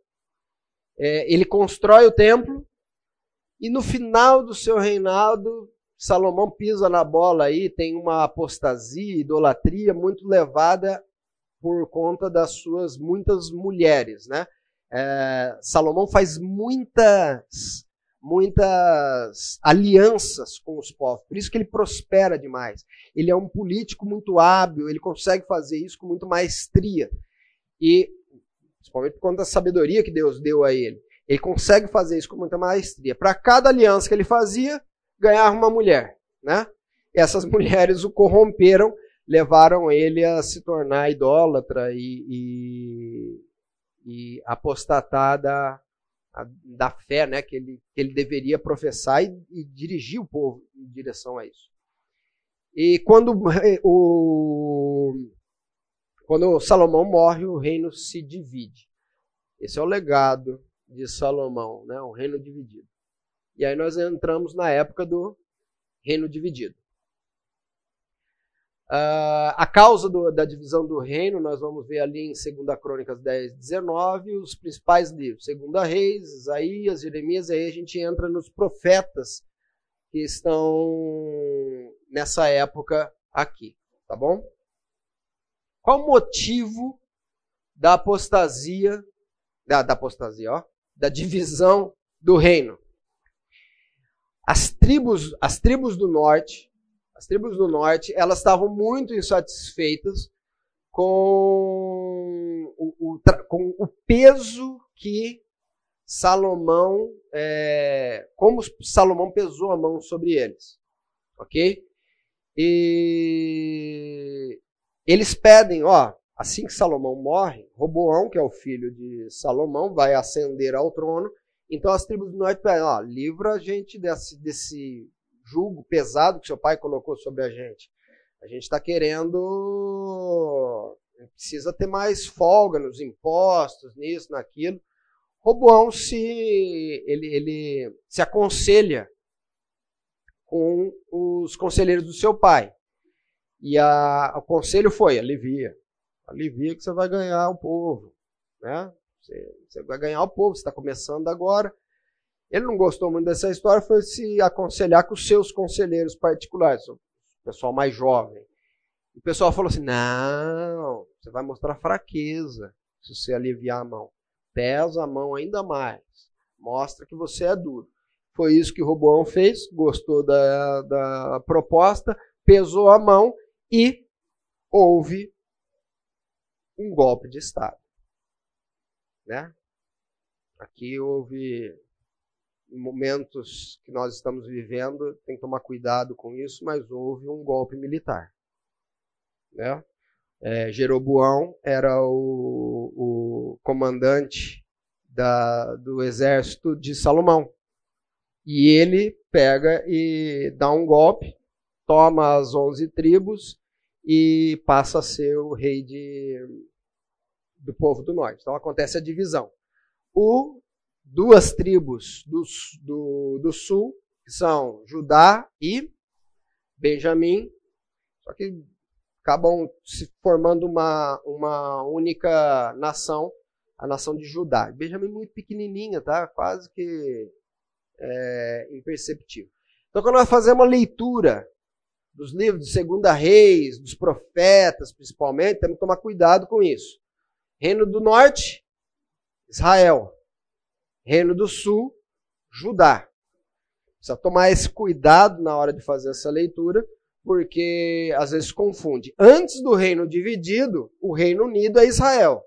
É, ele constrói o templo e no final do seu reinado Salomão pisa na bola aí, tem uma apostasia, idolatria muito levada por conta das suas muitas mulheres, né? É, Salomão faz muitas, muitas alianças com os povos, por isso que ele prospera demais. Ele é um político muito hábil, ele consegue fazer isso com muito maestria e principalmente por conta da sabedoria que Deus deu a ele. Ele consegue fazer isso com muita maestria. Para cada aliança que ele fazia, ganhar uma mulher, né? Essas mulheres o corromperam levaram ele a se tornar idólatra e, e, e apostatar da, da fé né, que, ele, que ele deveria professar e, e dirigir o povo em direção a isso. E quando o, quando Salomão morre, o reino se divide. Esse é o legado de Salomão, né? um reino dividido. E aí nós entramos na época do reino dividido. Uh, a causa do, da divisão do reino, nós vamos ver ali em 2 Crônicas 10, 19, os principais livros. 2 Reis, Isaías, Jeremias, aí a gente entra nos profetas que estão nessa época aqui, tá bom? Qual o motivo da apostasia, da, da apostasia, ó, da divisão do reino? As tribos, as tribos do norte, as tribos do norte, elas estavam muito insatisfeitas com o, o com o peso que Salomão, é, como Salomão pesou a mão sobre eles, ok? E eles pedem, ó, assim que Salomão morre, Roboão, que é o filho de Salomão, vai ascender ao trono. Então as tribos do norte pedem, ó, livra a gente desse, desse jugo pesado que seu pai colocou sobre a gente. A gente está querendo. Precisa ter mais folga nos impostos, nisso, naquilo. Roboão se ele, ele se aconselha com os conselheiros do seu pai. E a, o conselho foi: alivia. Alivia que você vai ganhar o povo. Né? Você, você vai ganhar o povo, você está começando agora. Ele não gostou muito dessa história, foi se aconselhar com os seus conselheiros particulares, o pessoal mais jovem. O pessoal falou assim: não, você vai mostrar fraqueza se você aliviar a mão. Pesa a mão ainda mais. Mostra que você é duro. Foi isso que Roboão fez, gostou da, da proposta, pesou a mão e houve um golpe de Estado. Né? Aqui houve momentos que nós estamos vivendo, tem que tomar cuidado com isso, mas houve um golpe militar. Né? É, Jeroboão era o, o comandante da, do exército de Salomão. E ele pega e dá um golpe, toma as onze tribos e passa a ser o rei de, do povo do norte. Então acontece a divisão. O duas tribos do, do, do sul, que são Judá e Benjamim, só que acabam se formando uma, uma única nação, a nação de Judá. Benjamim muito pequenininha, tá? Quase que é, imperceptível. Então, quando nós fazemos a leitura dos livros de Segunda Reis, dos profetas, principalmente, temos que tomar cuidado com isso. Reino do Norte, Israel. Reino do Sul, Judá. Precisa tomar esse cuidado na hora de fazer essa leitura, porque às vezes confunde. Antes do reino dividido, o Reino Unido é Israel.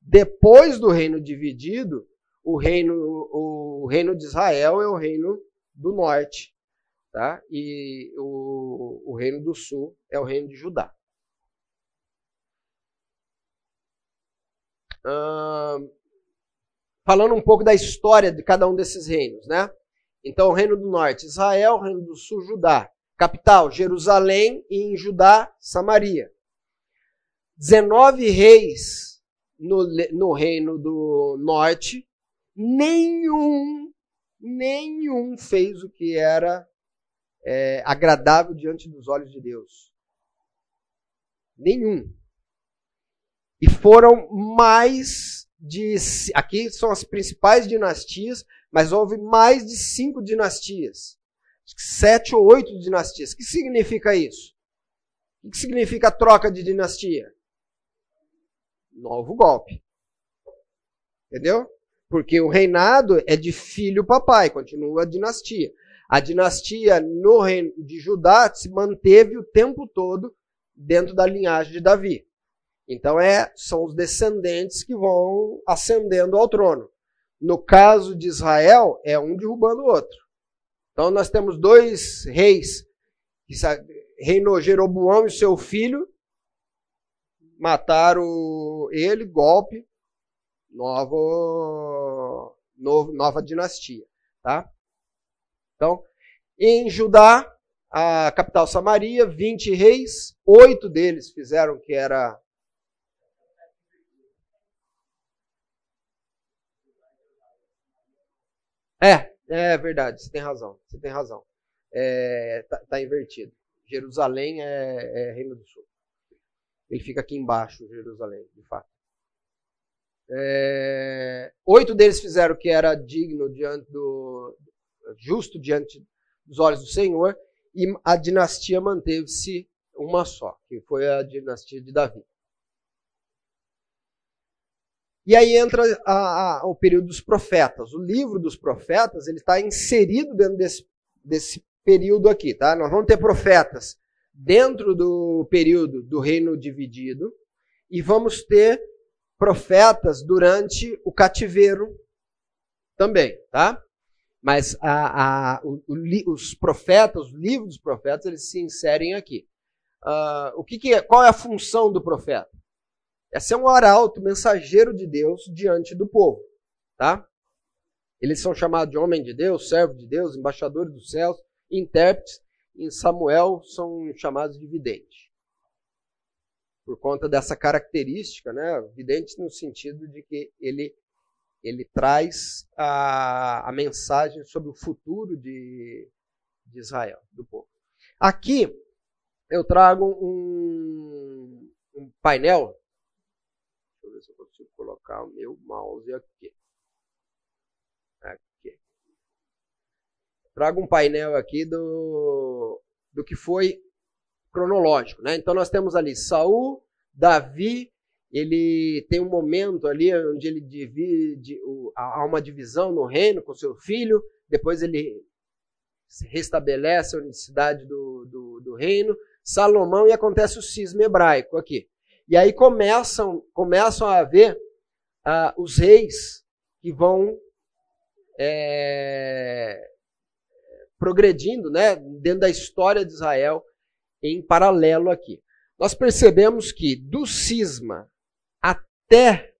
Depois do reino dividido, o reino, o reino de Israel é o reino do norte. Tá? E o, o reino do sul é o reino de Judá. Hum, falando um pouco da história de cada um desses reinos, né? Então, o reino do norte, Israel, reino do sul, Judá. Capital, Jerusalém e em Judá, Samaria. 19 reis no, no reino do norte, nenhum, nenhum fez o que era é, agradável diante dos olhos de Deus. Nenhum. E foram mais de. Aqui são as principais dinastias, mas houve mais de cinco dinastias. Sete ou oito dinastias. O que significa isso? O que significa a troca de dinastia? Novo golpe. Entendeu? Porque o reinado é de filho papai, continua a dinastia. A dinastia no reino de Judá se manteve o tempo todo dentro da linhagem de Davi. Então é, são os descendentes que vão ascendendo ao trono. No caso de Israel, é um derrubando o outro. Então nós temos dois reis reinou Jeroboão e seu filho, mataram ele, golpe, novo, novo, nova dinastia. Tá? Então, em Judá, a capital Samaria, 20 reis, oito deles fizeram que era. É, é verdade, você tem razão, você tem razão. É, tá, tá invertido. Jerusalém é, é Reino do Sul. Ele fica aqui embaixo, Jerusalém, de fato. É, oito deles fizeram o que era digno diante do justo diante dos olhos do Senhor e a dinastia manteve-se uma só, que foi a dinastia de Davi. E aí entra a, a, o período dos profetas. O livro dos profetas ele está inserido dentro desse, desse período aqui, tá? Nós vamos ter profetas dentro do período do reino dividido e vamos ter profetas durante o cativeiro também, tá? Mas a, a, o, o, os profetas, os livros dos profetas, eles se inserem aqui. Uh, o que, que é, qual é a função do profeta? É ser um arauto, mensageiro de Deus diante do povo, tá? Eles são chamados de homem de Deus, servo de Deus, embaixadores dos céus, intérpretes. Em Samuel são chamados de videntes. Por conta dessa característica, né? Vidente no sentido de que ele ele traz a, a mensagem sobre o futuro de, de Israel, do povo. Aqui eu trago um, um painel. Deixa eu ver se eu consigo colocar o meu mouse aqui. Aqui. Trago um painel aqui do, do que foi cronológico. Né? Então nós temos ali Saul, Davi, ele tem um momento ali onde ele divide, há uma divisão no reino com seu filho, depois ele restabelece a unicidade do, do, do reino, Salomão e acontece o cisma hebraico aqui. E aí começam, começam a haver uh, os reis que vão é, progredindo né, dentro da história de Israel em paralelo aqui. Nós percebemos que do cisma até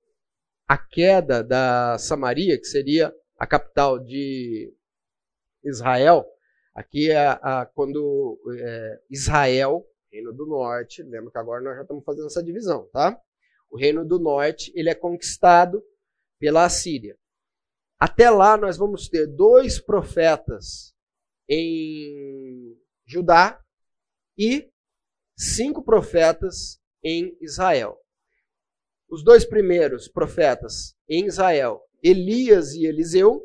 a queda da Samaria, que seria a capital de Israel, aqui é quando é, Israel, reino do norte, lembra que agora nós já estamos fazendo essa divisão, tá? O reino do norte, ele é conquistado pela Assíria. Até lá nós vamos ter dois profetas em Judá e cinco profetas em Israel. Os dois primeiros profetas em Israel, Elias e Eliseu,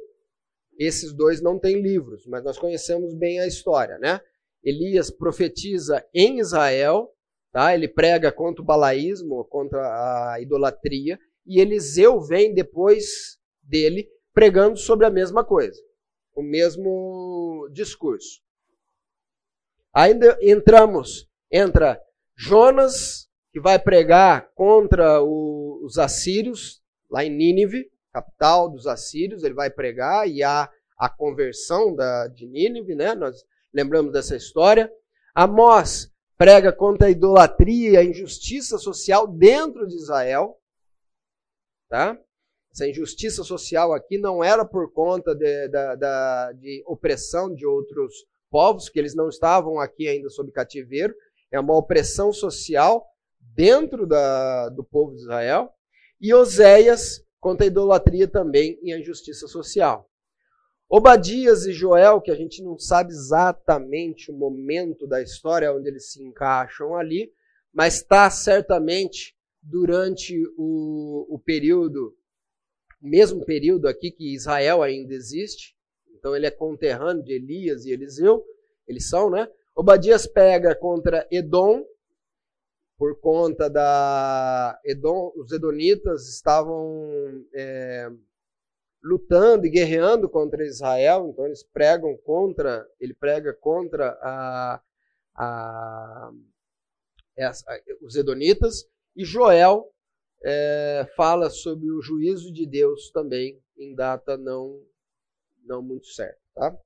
esses dois não têm livros, mas nós conhecemos bem a história, né? Elias profetiza em Israel, tá? Ele prega contra o balaísmo, contra a idolatria, e Eliseu vem depois dele pregando sobre a mesma coisa, o mesmo discurso. Ainda entramos, entra Jonas que vai pregar contra o, os assírios, lá em Nínive, capital dos assírios, ele vai pregar e há a conversão da, de Nínive, né? Nós lembramos dessa história. Amós prega contra a idolatria e a injustiça social dentro de Israel, tá? Essa injustiça social aqui não era por conta de, de, de, de opressão de outros povos, que eles não estavam aqui ainda sob cativeiro, é uma opressão social dentro da, do povo de Israel, e Oséias contra a idolatria também e a injustiça social. Obadias e Joel, que a gente não sabe exatamente o momento da história onde eles se encaixam ali, mas está certamente durante o, o período, o mesmo período aqui que Israel ainda existe. Então ele é conterrâneo de Elias e Eliseu, eles são, né? Obadias pega contra Edom, por conta da Edom, os edonitas estavam é, lutando e guerreando contra Israel, então eles pregam contra, ele prega contra a, a, a os edonitas e Joel é, fala sobre o juízo de Deus também em data não não muito certa, tá?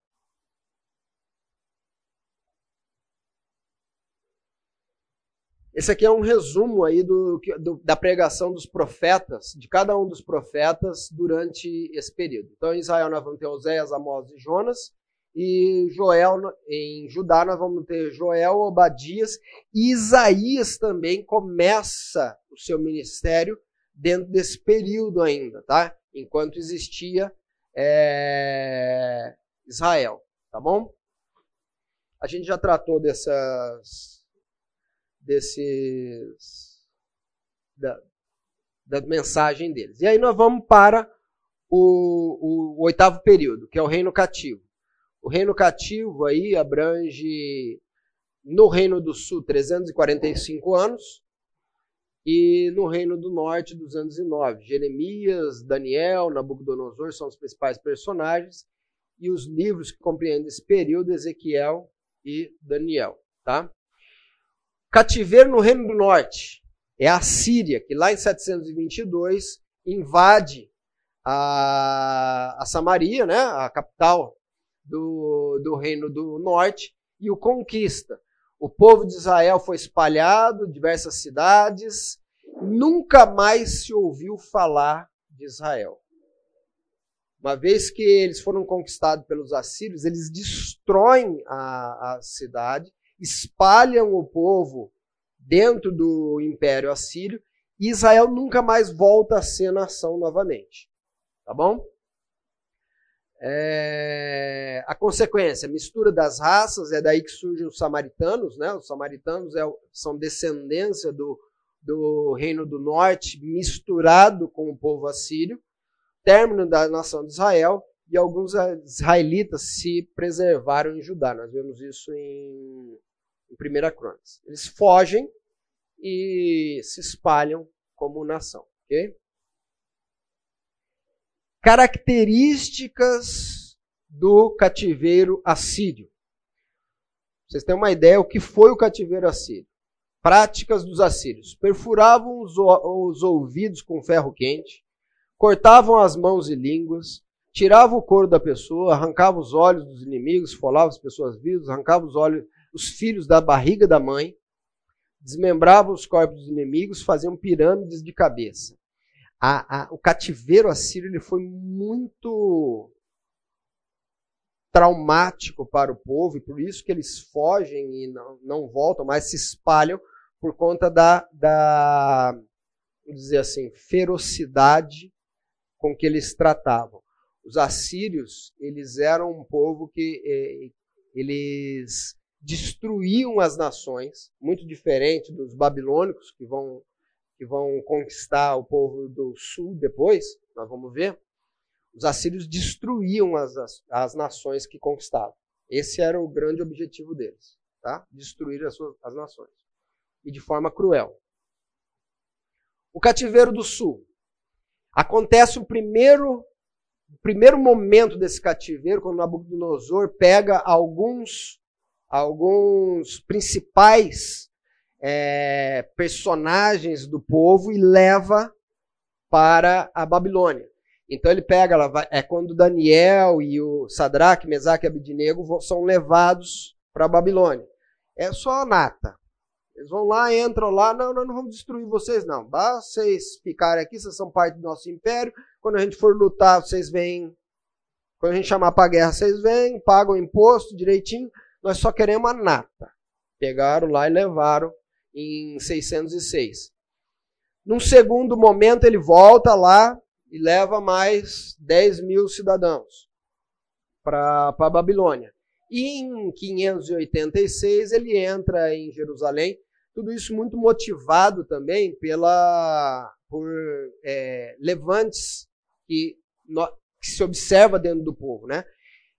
Esse aqui é um resumo aí do, do, da pregação dos profetas, de cada um dos profetas durante esse período. Então, em Israel nós vamos ter Oséias, Amós e Jonas, e Joel, em Judá nós vamos ter Joel, Obadias, e Isaías também começa o seu ministério dentro desse período ainda, tá? Enquanto existia é, Israel, tá bom? A gente já tratou dessas, desses, da, da mensagem deles. E aí nós vamos para o, o, o oitavo período, que é o reino cativo. O reino cativo aí abrange no Reino do Sul 345 anos e no Reino do Norte 209. Jeremias, Daniel, Nabucodonosor são os principais personagens e os livros que compreendem esse período, Ezequiel e Daniel, tá? Cativeiro no Reino do Norte é a Síria, que lá em 722 invade a, a Samaria, né, a capital do, do Reino do Norte, e o conquista. O povo de Israel foi espalhado diversas cidades, nunca mais se ouviu falar de Israel. Uma vez que eles foram conquistados pelos assírios, eles destroem a, a cidade, espalham o povo dentro do Império Assírio e Israel nunca mais volta a ser nação novamente. Tá bom? É, a consequência, mistura das raças, é daí que surgem os samaritanos, né? Os samaritanos é, são descendência do, do Reino do Norte misturado com o povo assírio término da nação de Israel e alguns israelitas se preservaram em Judá. Nós vemos isso em, em 1 Crônicas. Eles fogem e se espalham como nação. Okay? Características do cativeiro assírio. Vocês têm uma ideia o que foi o cativeiro assírio? Práticas dos assírios. Perfuravam os, os ouvidos com ferro quente, cortavam as mãos e línguas, tiravam o couro da pessoa, arrancavam os olhos dos inimigos, folavam as pessoas vivas, arrancavam os olhos, os filhos da barriga da mãe, desmembravam os corpos dos inimigos, faziam pirâmides de cabeça. A, a, o cativeiro assírio ele foi muito traumático para o povo e por isso que eles fogem e não, não voltam, mas se espalham por conta da, da dizer assim, ferocidade com que eles tratavam. Os assírios, eles eram um povo que eh, eles destruíam as nações, muito diferente dos babilônicos que vão que vão conquistar o povo do sul depois, nós vamos ver. Os assírios destruíam as, as, as nações que conquistavam. Esse era o grande objetivo deles, tá? Destruir as, suas, as nações. E de forma cruel. O cativeiro do sul. Acontece o primeiro, o primeiro momento desse cativeiro, quando Nabucodonosor pega alguns, alguns principais é, personagens do povo e leva para a Babilônia. Então ele pega, é quando Daniel e o Sadraque, Mesaque e Abidinego são levados para a Babilônia. É só a nata. Eles vão lá, entram lá, não, nós não vamos destruir vocês, não. Basta vocês ficarem aqui, vocês são parte do nosso império. Quando a gente for lutar, vocês vêm. Quando a gente chamar para guerra, vocês vêm, pagam imposto direitinho. Nós só queremos a nata. Pegaram lá e levaram em 606. Num segundo momento, ele volta lá e leva mais 10 mil cidadãos para a Babilônia. E em 586 ele entra em Jerusalém tudo isso muito motivado também pela por é, levantes que, no, que, se observa dentro do povo, né?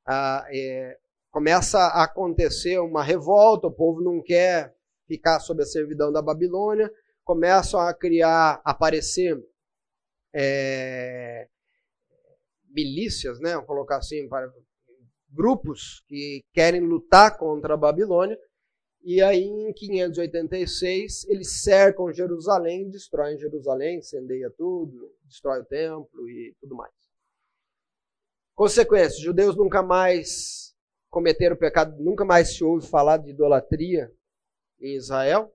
Ah, é, começa a acontecer uma revolta, o povo não quer ficar sob a servidão da Babilônia, começam a criar, aparecer é, milícias, né? Vou colocar assim, para grupos que querem lutar contra a Babilônia e aí, em 586, eles cercam Jerusalém, destroem Jerusalém, incendeia tudo, destrói o templo e tudo mais. Consequência: os judeus nunca mais cometeram pecado, nunca mais se ouve falar de idolatria em Israel.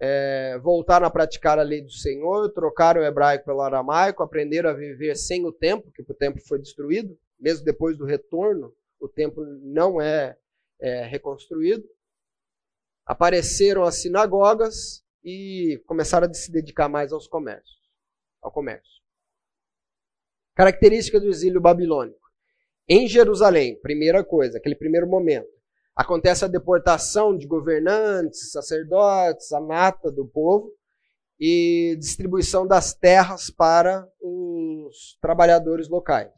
é, voltaram a praticar a lei do Senhor, trocaram o hebraico pelo aramaico, aprenderam a viver sem o templo, porque o templo foi destruído, mesmo depois do retorno, o templo não é, é reconstruído. Apareceram as sinagogas e começaram a se dedicar mais aos comércios, ao comércio. Característica do exílio babilônico. Em Jerusalém, primeira coisa, aquele primeiro momento, acontece a deportação de governantes, sacerdotes, a mata do povo e distribuição das terras para os trabalhadores locais.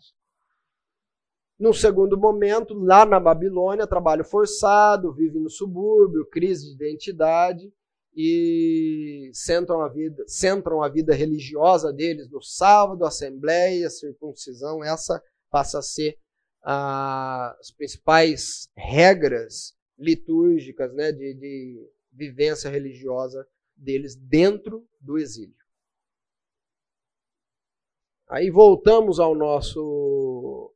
No segundo momento, lá na Babilônia, trabalho forçado, vive no subúrbio, crise de identidade e centram a vida, centram a vida religiosa deles no sábado, assembleia, circuncisão, essa passa a ser as principais regras litúrgicas né, de, de vivência religiosa deles dentro do exílio. Aí voltamos ao nosso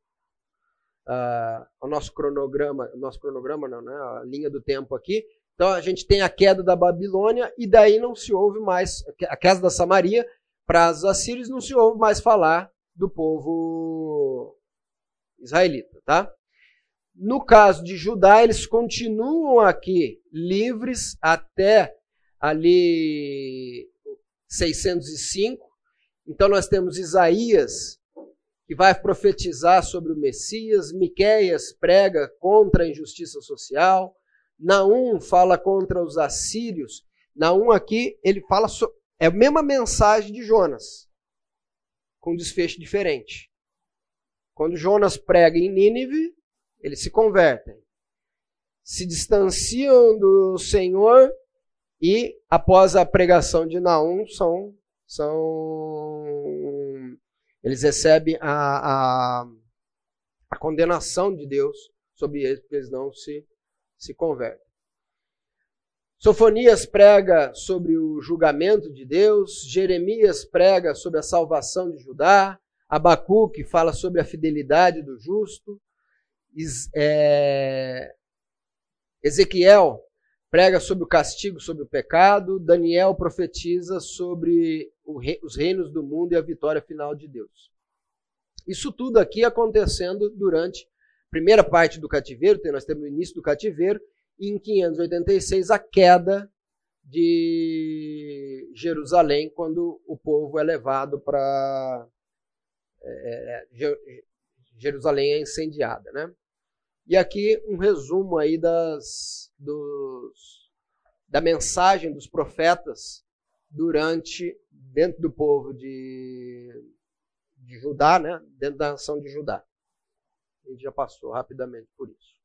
uh, ao nosso cronograma, nosso cronograma não, né, a linha do tempo aqui. Então a gente tem a queda da Babilônia e daí não se ouve mais a queda da Samaria para os assírios não se ouve mais falar do povo israelita, tá? No caso de Judá, eles continuam aqui livres até ali 605. Então nós temos Isaías que vai profetizar sobre o Messias, Miqueias prega contra a injustiça social, Naum fala contra os assírios. Naum aqui ele fala so... é a mesma mensagem de Jonas, com desfecho diferente. Quando Jonas prega em Nínive, eles se convertem. Se distanciam do Senhor e, após a pregação de Naum, são, são eles recebem a, a, a condenação de Deus sobre eles, porque eles não se, se convertem. Sofonias prega sobre o julgamento de Deus, Jeremias prega sobre a salvação de Judá, Abacuque fala sobre a fidelidade do justo. É... Ezequiel prega sobre o castigo, sobre o pecado. Daniel profetiza sobre os reinos do mundo e a vitória final de Deus. Isso tudo aqui acontecendo durante a primeira parte do cativeiro, nós temos o início do cativeiro, e em 586 a queda de Jerusalém, quando o povo é levado para é, é Jerusalém é incendiada, né? E aqui um resumo aí das, dos, da mensagem dos profetas durante, dentro do povo de, de Judá, né? Dentro da nação de Judá. A gente já passou rapidamente por isso.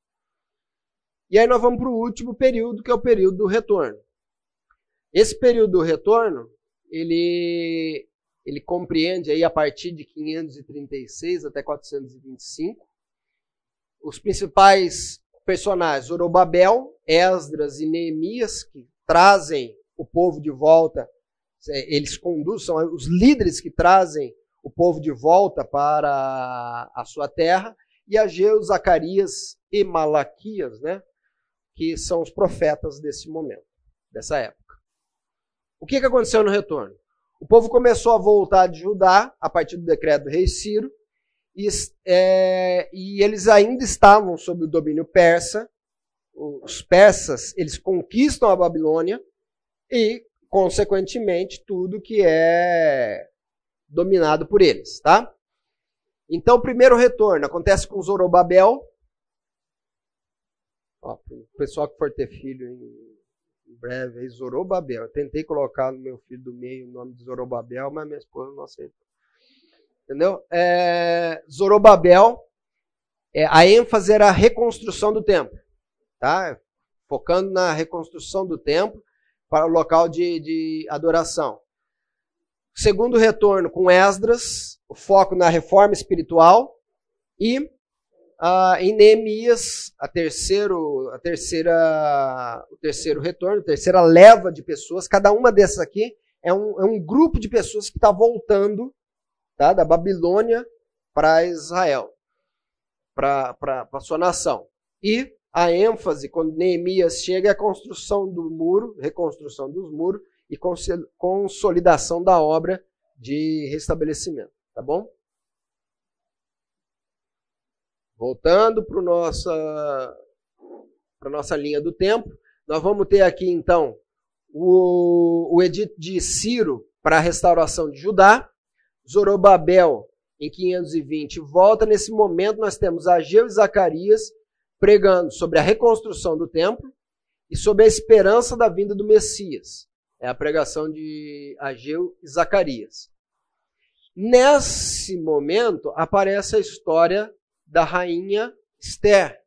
E aí nós vamos para o último período, que é o período do retorno. Esse período do retorno, ele ele compreende aí a partir de 536 até 425 os principais personagens, Zorobabel, Esdras e Neemias, que trazem o povo de volta, é, eles conduzem, são os líderes que trazem o povo de volta para a sua terra, e Ageu, Zacarias e Malaquias, né, que são os profetas desse momento, dessa época. O que, que aconteceu no retorno? O povo começou a voltar de Judá a partir do decreto do rei Ciro, e, é, e eles ainda estavam sob o domínio persa. Os persas, eles conquistam a Babilônia e, consequentemente, tudo que é dominado por eles, tá? Então, o primeiro retorno acontece com Zorobabel. Ó, o pessoal que for ter filho em breve aí, Zorobabel. Eu tentei colocar no meu filho do meio o nome de Zorobabel, mas minha esposa não aceitou. Entendeu? É, Zorobabel, é, a ênfase era a reconstrução do templo. Tá? Focando na reconstrução do templo para o local de, de adoração. Segundo retorno com Esdras, o foco na reforma espiritual e ah, em Neemias, a, terceiro, a terceira, o terceiro retorno, a terceira leva de pessoas, cada uma dessas aqui é um, é um grupo de pessoas que está voltando tá, da Babilônia para Israel, para a sua nação. E a ênfase, quando Neemias chega, é a construção do muro, reconstrução dos muros, e consolidação da obra de restabelecimento, tá bom? Voltando para nossa para nossa linha do tempo, nós vamos ter aqui então o, o edito de Ciro para a restauração de Judá, Zorobabel em 520 volta. Nesse momento nós temos Ageu e Zacarias pregando sobre a reconstrução do templo e sobre a esperança da vinda do Messias. É a pregação de Ageu e Zacarias. Nesse momento aparece a história da rainha Esther.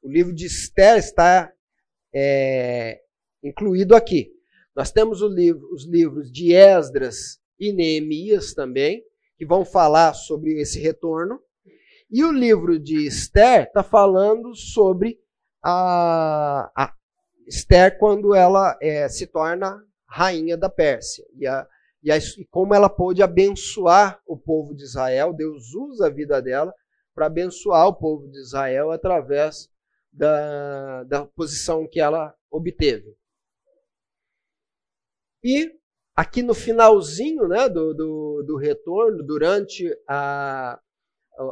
O livro de Esther está é, incluído aqui. Nós temos livro, os livros de Esdras e Neemias também, que vão falar sobre esse retorno. E o livro de Esther está falando sobre a, a, Esther quando ela é, se torna rainha da Pérsia. E, a, e, a, e como ela pôde abençoar o povo de Israel, Deus usa a vida dela para abençoar o povo de Israel através da, da posição que ela obteve. E aqui no finalzinho né, do, do, do retorno, durante a,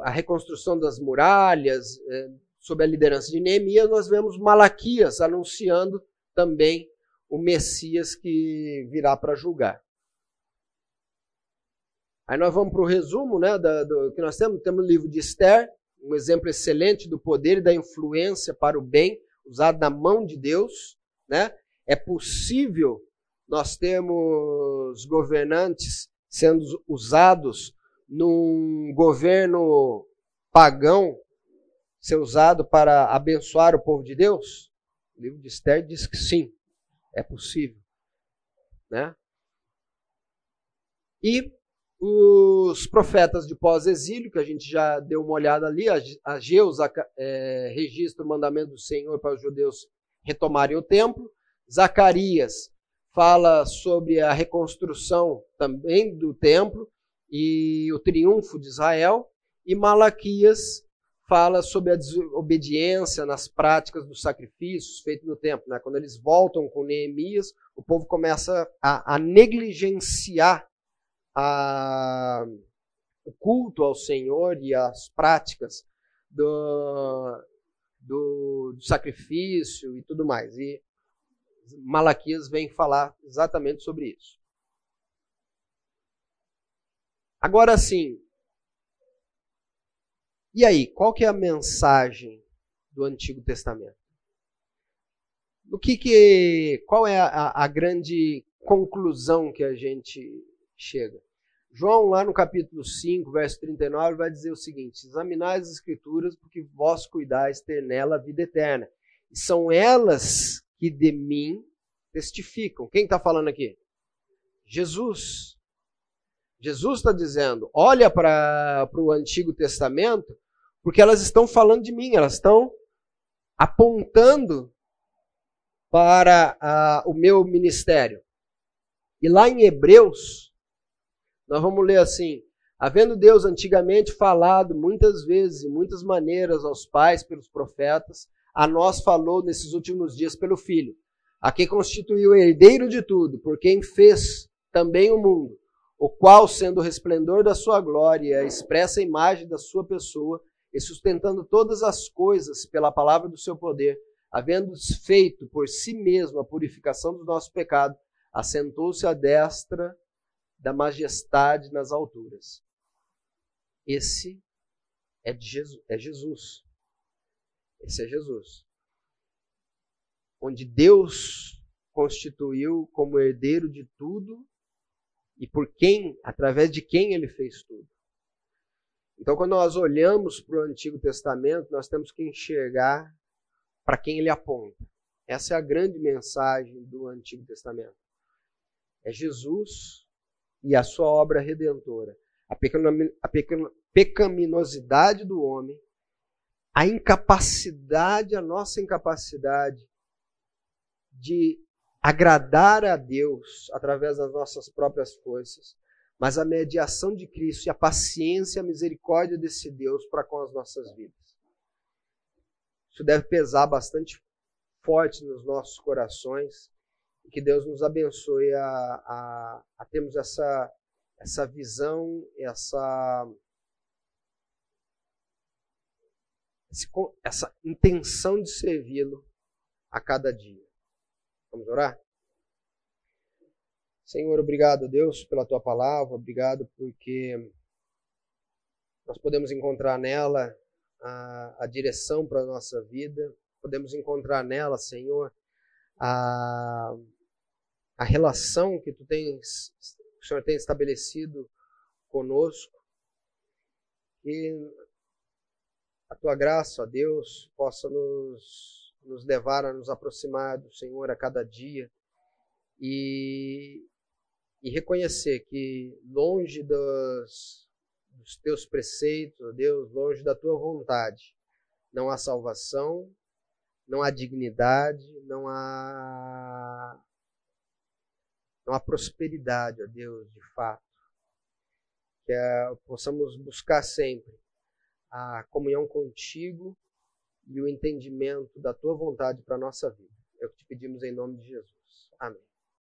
a reconstrução das muralhas, é, sob a liderança de Neemias, nós vemos Malaquias anunciando também o Messias que virá para julgar. Aí nós vamos para o resumo né, do, que nós temos. Temos o livro de Esther, um exemplo excelente do poder e da influência para o bem, usado na mão de Deus. Né? É possível nós termos governantes sendo usados num governo pagão ser usado para abençoar o povo de Deus? O livro de Esther diz que sim, é possível. Né? E os profetas de pós-exílio, que a gente já deu uma olhada ali, Ageu é, registra o mandamento do Senhor para os judeus retomarem o templo. Zacarias fala sobre a reconstrução também do templo e o triunfo de Israel. E Malaquias fala sobre a desobediência nas práticas dos sacrifícios feitos no templo. Né? Quando eles voltam com Neemias, o povo começa a, a negligenciar a, o culto ao Senhor e as práticas do, do, do sacrifício e tudo mais. E Malaquias vem falar exatamente sobre isso. Agora sim, e aí, qual que é a mensagem do Antigo Testamento? O que que, qual é a, a grande conclusão que a gente chega. João, lá no capítulo 5, verso 39, vai dizer o seguinte: Examinai as Escrituras, porque vós cuidais ter nela a vida eterna. E são elas que de mim testificam. Quem está falando aqui? Jesus. Jesus está dizendo: olha para o Antigo Testamento, porque elas estão falando de mim, elas estão apontando para uh, o meu ministério. E lá em Hebreus, nós vamos ler assim: Havendo Deus antigamente falado muitas vezes e muitas maneiras aos pais pelos profetas, a nós falou nesses últimos dias pelo Filho, a quem constituiu herdeiro de tudo, por quem fez também o mundo, o qual, sendo o resplendor da sua glória, a expressa imagem da sua pessoa, e sustentando todas as coisas pela palavra do seu poder, havendo feito por si mesmo a purificação do nosso pecado, assentou-se à destra da majestade nas alturas. Esse é, Jesus, é Jesus. Esse é Jesus. Onde Deus constituiu como herdeiro de tudo e por quem, através de quem ele fez tudo. Então, quando nós olhamos para o Antigo Testamento, nós temos que enxergar para quem ele aponta. Essa é a grande mensagem do Antigo Testamento. É Jesus e a sua obra redentora, a, pecaminosidade do homem, a incapacidade, a nossa incapacidade de agradar a Deus através das nossas próprias forças, mas a mediação de Cristo e a paciência a misericórdia desse Deus para com as nossas vidas. Isso deve pesar bastante forte nos nossos corações que Deus nos abençoe a, a, a termos essa, essa visão, essa, essa intenção de servi-lo a cada dia. Vamos orar? Senhor, obrigado, Deus, pela tua palavra, obrigado porque nós podemos encontrar nela a, a direção para a nossa vida, podemos encontrar nela, Senhor, a, a relação que tu tens, o Senhor tem estabelecido conosco. E a tua graça, ó Deus, possa nos, nos levar a nos aproximar do Senhor a cada dia e, e reconhecer que longe dos, dos teus preceitos, ó Deus, longe da tua vontade, não há salvação, não há dignidade, não há não há prosperidade, ó Deus, de fato. Que é, possamos buscar sempre a comunhão contigo e o entendimento da tua vontade para a nossa vida. É o que te pedimos em nome de Jesus. Amém.